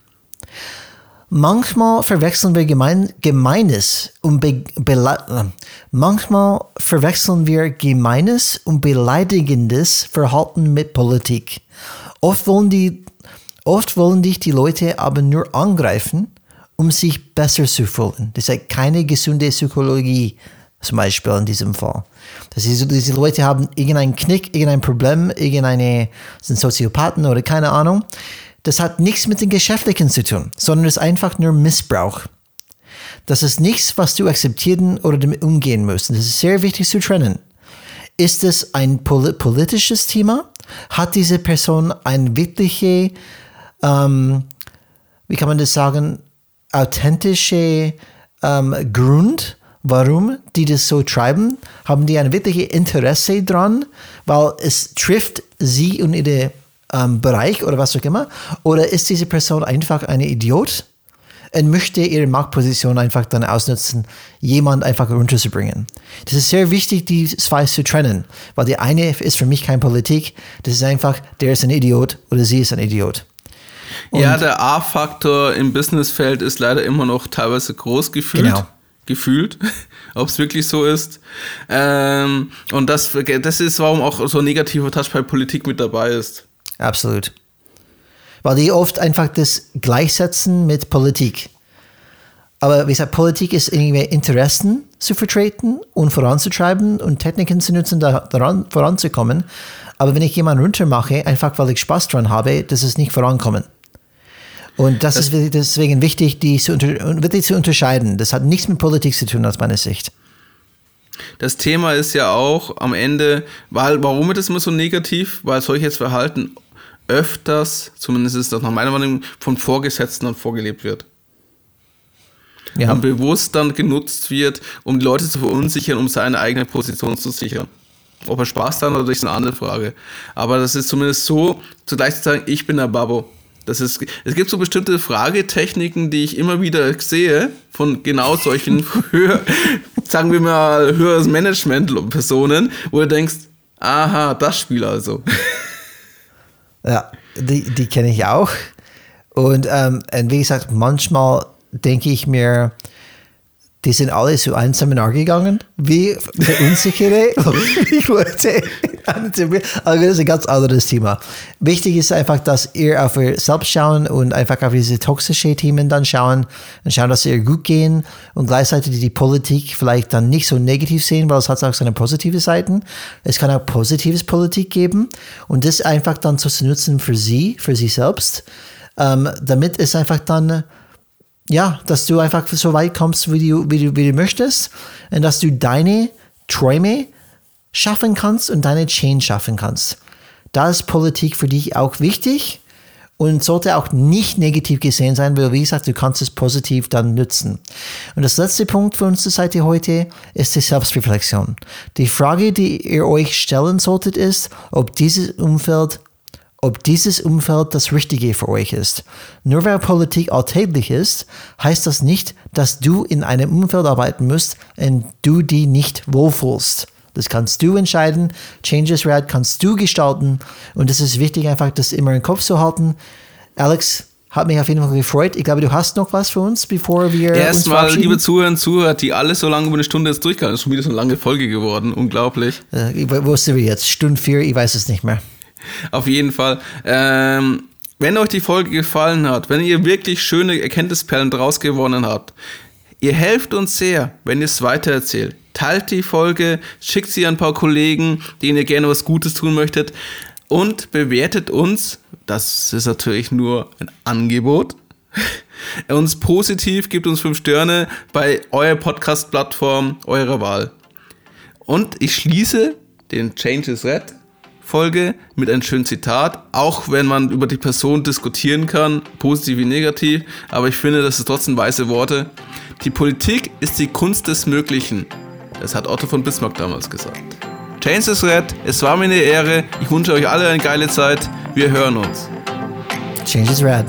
Manchmal verwechseln wir gemein, Gemeines und Be manchmal verwechseln wir Gemeines und beleidigendes Verhalten mit Politik. Oft wollen die Oft wollen dich die Leute aber nur angreifen, um sich besser zu fühlen. Das ist keine gesunde Psychologie, zum Beispiel in diesem Fall. Das ist, diese Leute haben irgendeinen Knick, irgendein Problem, irgendeine, sind Soziopathen oder keine Ahnung. Das hat nichts mit den Geschäftlichen zu tun, sondern ist einfach nur Missbrauch. Das ist nichts, was du akzeptieren oder damit umgehen musst. Das ist sehr wichtig zu trennen. Ist es ein politisches Thema? Hat diese Person eine wirkliche ähm, wie kann man das sagen, authentische ähm, Grund, warum die das so treiben? Haben die ein wirkliches Interesse dran, weil es trifft sie und ihre ähm, Bereich oder was auch immer? Oder ist diese Person einfach eine Idiot und möchte ihre Machtposition einfach dann ausnutzen, jemand einfach runterzubringen? Das ist sehr wichtig, die zwei zu trennen, weil die eine ist für mich keine Politik, das ist einfach, der ist ein Idiot oder sie ist ein Idiot. Und ja, der A-Faktor im Businessfeld ist leider immer noch teilweise groß gefühlt. Genau. Gefühlt, ob es wirklich so ist. Ähm, und das, das ist, warum auch so ein negativer Touch bei Politik mit dabei ist. Absolut. Weil die oft einfach das gleichsetzen mit Politik. Aber wie gesagt, Politik ist irgendwie Interessen zu vertreten und voranzutreiben und Techniken zu nutzen, da, daran voranzukommen. Aber wenn ich jemanden runtermache, einfach weil ich Spaß dran habe, das ist nicht vorankommen. Und das, das ist deswegen wichtig, die zu, wirklich zu unterscheiden. Das hat nichts mit Politik zu tun, aus meiner Sicht. Das Thema ist ja auch am Ende, weil, warum ist das immer so negativ? Weil solches Verhalten öfters, zumindest ist das nach meiner Meinung, von Vorgesetzten dann vorgelebt wird. Ja. Und bewusst dann genutzt wird, um die Leute zu verunsichern, um seine eigene Position zu sichern. Ob er Spaß daran hat, ist eine andere Frage. Aber das ist zumindest so, zugleich zu sagen, ich bin der Babbo. Das ist, es gibt so bestimmte Fragetechniken, die ich immer wieder sehe von genau solchen höher, sagen wir mal, höheres Management-Personen, wo du denkst, Aha, das Spiel also. Ja, die, die kenne ich auch. Und, ähm, und wie gesagt, manchmal denke ich mir, die sind alle so ein Seminar gegangen, wie unsichere Leute. Also das ist ein ganz anderes Thema. Wichtig ist einfach, dass ihr auf euch selbst schauen und einfach auf diese toxischen Themen dann schauen und schauen, dass ihr gut gehen und gleichzeitig die Politik vielleicht dann nicht so negativ sehen, weil es hat auch seine positive Seiten. Es kann auch positives Politik geben und das einfach dann zu nutzen für sie, für sie selbst, ähm, damit es einfach dann ja, dass du einfach so weit kommst, wie du, wie du, wie du möchtest und dass du deine Träume schaffen kannst und deine Change schaffen kannst. Da ist Politik für dich auch wichtig und sollte auch nicht negativ gesehen sein, weil wie gesagt, du kannst es positiv dann nutzen. Und das letzte Punkt für unsere Seite heute ist die Selbstreflexion. Die Frage, die ihr euch stellen solltet, ist, ob dieses Umfeld ob dieses Umfeld das Richtige für euch ist. Nur weil Politik alltäglich ist, heißt das nicht, dass du in einem Umfeld arbeiten musst, und du die nicht wohlfühlst. Das kannst du entscheiden. Changes Rad kannst du gestalten. Und es ist wichtig, einfach das immer im Kopf zu halten. Alex, hat mich auf jeden Fall gefreut. Ich glaube, du hast noch was für uns, bevor wir. Erstmal, liebe Zuhörer und Zuhörer, die alle so lange über eine Stunde jetzt durchgehalten. Das ist schon wieder so eine lange Folge geworden. Unglaublich. Äh, wo sind wir jetzt? Stunde vier? Ich weiß es nicht mehr. Auf jeden Fall. Ähm, wenn euch die Folge gefallen hat, wenn ihr wirklich schöne Erkenntnisperlen draus gewonnen habt, ihr helft uns sehr, wenn ihr es weitererzählt. Teilt die Folge, schickt sie an ein paar Kollegen, denen ihr gerne was Gutes tun möchtet und bewertet uns, das ist natürlich nur ein Angebot, uns positiv, gibt uns fünf Sterne bei eurer Podcast-Plattform eurer Wahl. Und ich schließe den Change is Red Folge mit einem schönen Zitat, auch wenn man über die Person diskutieren kann, positiv wie negativ, aber ich finde, das ist trotzdem weiße Worte. Die Politik ist die Kunst des Möglichen. Das hat Otto von Bismarck damals gesagt. Chains is Red, es war mir eine Ehre. Ich wünsche euch alle eine geile Zeit. Wir hören uns. Change is Red.